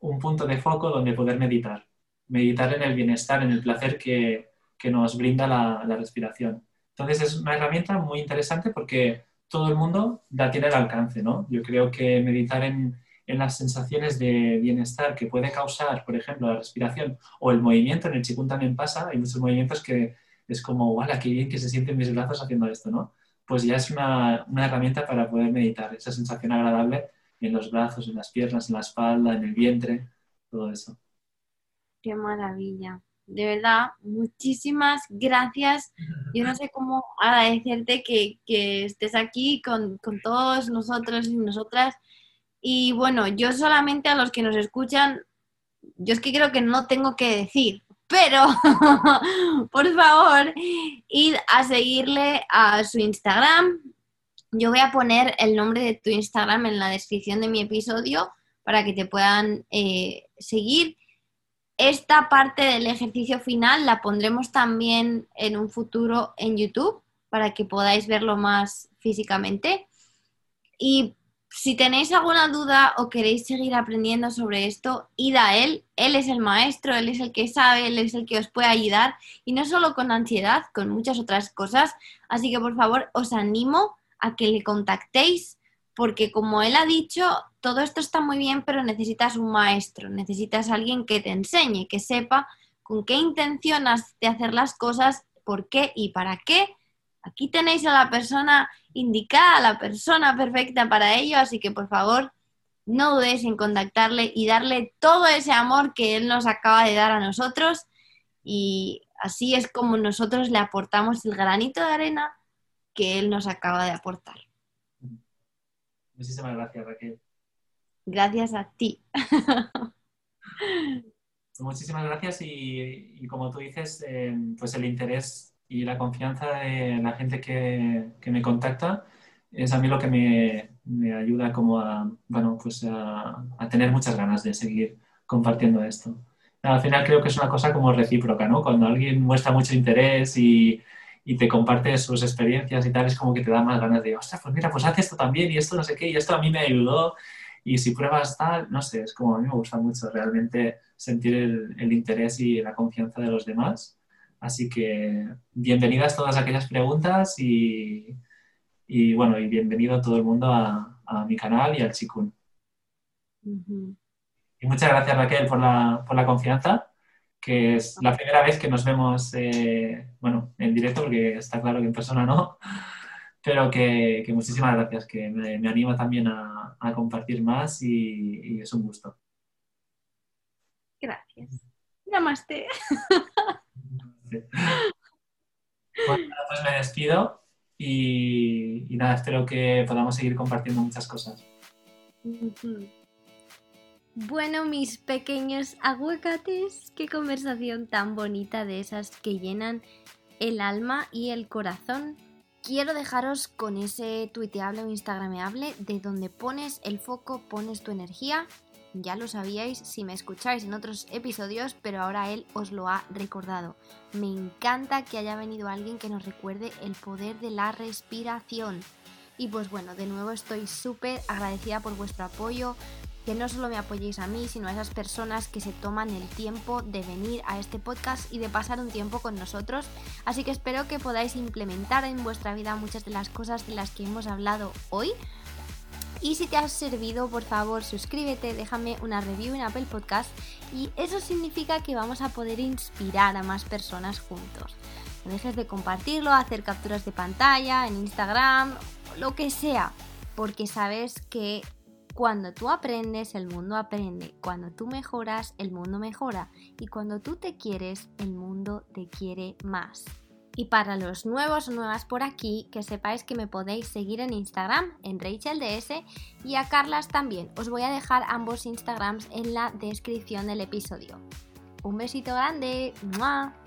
un punto de foco donde poder meditar. Meditar en el bienestar, en el placer que, nos brinda la, respiración. Entonces es una herramienta muy interesante porque todo el mundo la tiene al alcance, ¿no? Yo creo que meditar en, en las sensaciones de bienestar que puede causar, por ejemplo, la respiración o el movimiento, en el chikun también pasa, hay muchos movimientos que es como, ¡wala, qué bien que se sienten mis brazos haciendo esto, ¿no? Pues ya es una, una herramienta para poder meditar, esa sensación agradable en los brazos, en las piernas, en la espalda, en el vientre, todo eso. Qué maravilla. De verdad, muchísimas gracias. Yo no sé cómo agradecerte que, que estés aquí con, con, todos nosotros y nosotras. Y bueno, yo solamente a los que nos escuchan, yo es que creo que no tengo que decir, pero por favor, id a seguirle a su Instagram. Yo voy a poner el nombre de tu Instagram en la descripción de mi episodio para que te puedan eh, seguir. Esta parte del ejercicio final la pondremos también en un futuro en YouTube para que podáis verlo más físicamente. Y si tenéis alguna duda o queréis seguir aprendiendo sobre esto, id a él. Él es el maestro, él es el que sabe, él es el que os puede ayudar. Y no solo con ansiedad, con muchas otras cosas. Así que por favor os animo a que le contactéis porque como él ha dicho, todo esto está muy bien, pero necesitas un maestro, necesitas alguien que te enseñe, que sepa con qué intención has de hacer las cosas, por qué y para qué. Aquí tenéis a la persona indicada, la persona perfecta para ello, así que por favor no dudéis en contactarle y darle todo ese amor que él nos acaba de dar a nosotros y así es como nosotros le aportamos el granito de arena que él nos acaba de aportar. Muchísimas gracias, Raquel. Gracias a ti. Muchísimas gracias y, como tú dices, eh, pues el interés y la confianza de la gente que, me contacta es a mí lo que me, ayuda como a, bueno, pues a, tener muchas ganas de seguir compartiendo esto. Al final creo que es una cosa como recíproca, ¿no? Cuando alguien muestra mucho interés y, y te comparte sus experiencias y tal, es como que te da más ganas de, ostras, pues mira, pues haz esto también y esto no sé qué, y esto a mí me ayudó, y si pruebas tal, no sé, es como a mí me gusta mucho realmente sentir el, interés y la confianza de los demás. Así que bienvenidas todas aquellas preguntas y, y bueno, y bienvenido todo el mundo a, a mi canal y al Chikun. Y muchas gracias Raquel por la, por la confianza que es la primera vez que nos vemos, eh, bueno, en directo, porque está claro que en persona no, pero que, muchísimas gracias, que me, anima también a, compartir más y, es un gusto. Gracias. Namaste. Pues, pues me despido y, nada, espero que podamos seguir compartiendo muchas cosas. Bueno, mis pequeños aguacates, qué conversación tan bonita de esas que llenan el alma y el corazón. Quiero dejaros con ese tuiteable o instagrameable de donde pones el foco, pones tu energía. Ya lo sabíais si me escucháis en otros episodios, pero ahora él os lo ha recordado. Me encanta que haya venido alguien que nos recuerde el poder de la respiración. Y pues bueno, de nuevo estoy súper agradecida por vuestro apoyo, que no solo me apoyéis a mí, sino a esas personas que se toman el tiempo de venir a este podcast y de pasar un tiempo con nosotros. Así que espero que podáis implementar en vuestra vida muchas de las cosas de las que hemos hablado hoy. Y si te has servido, por favor, suscríbete, déjame una review en Apple Podcast y eso significa que vamos a poder inspirar a más personas juntos. No dejes de compartirlo, hacer capturas de pantalla en Instagram, lo que sea, porque sabes que cuando tú aprendes, el mundo aprende. Cuando tú mejoras, el mundo mejora. Y cuando tú te quieres, el mundo te quiere más. Y para los nuevos o nuevas por aquí, que sepáis que me podéis seguir en Instagram, en RachelDS, y a Carlas también. Os voy a dejar ambos Instagrams en la descripción del episodio. Un besito grande. ¡Mua!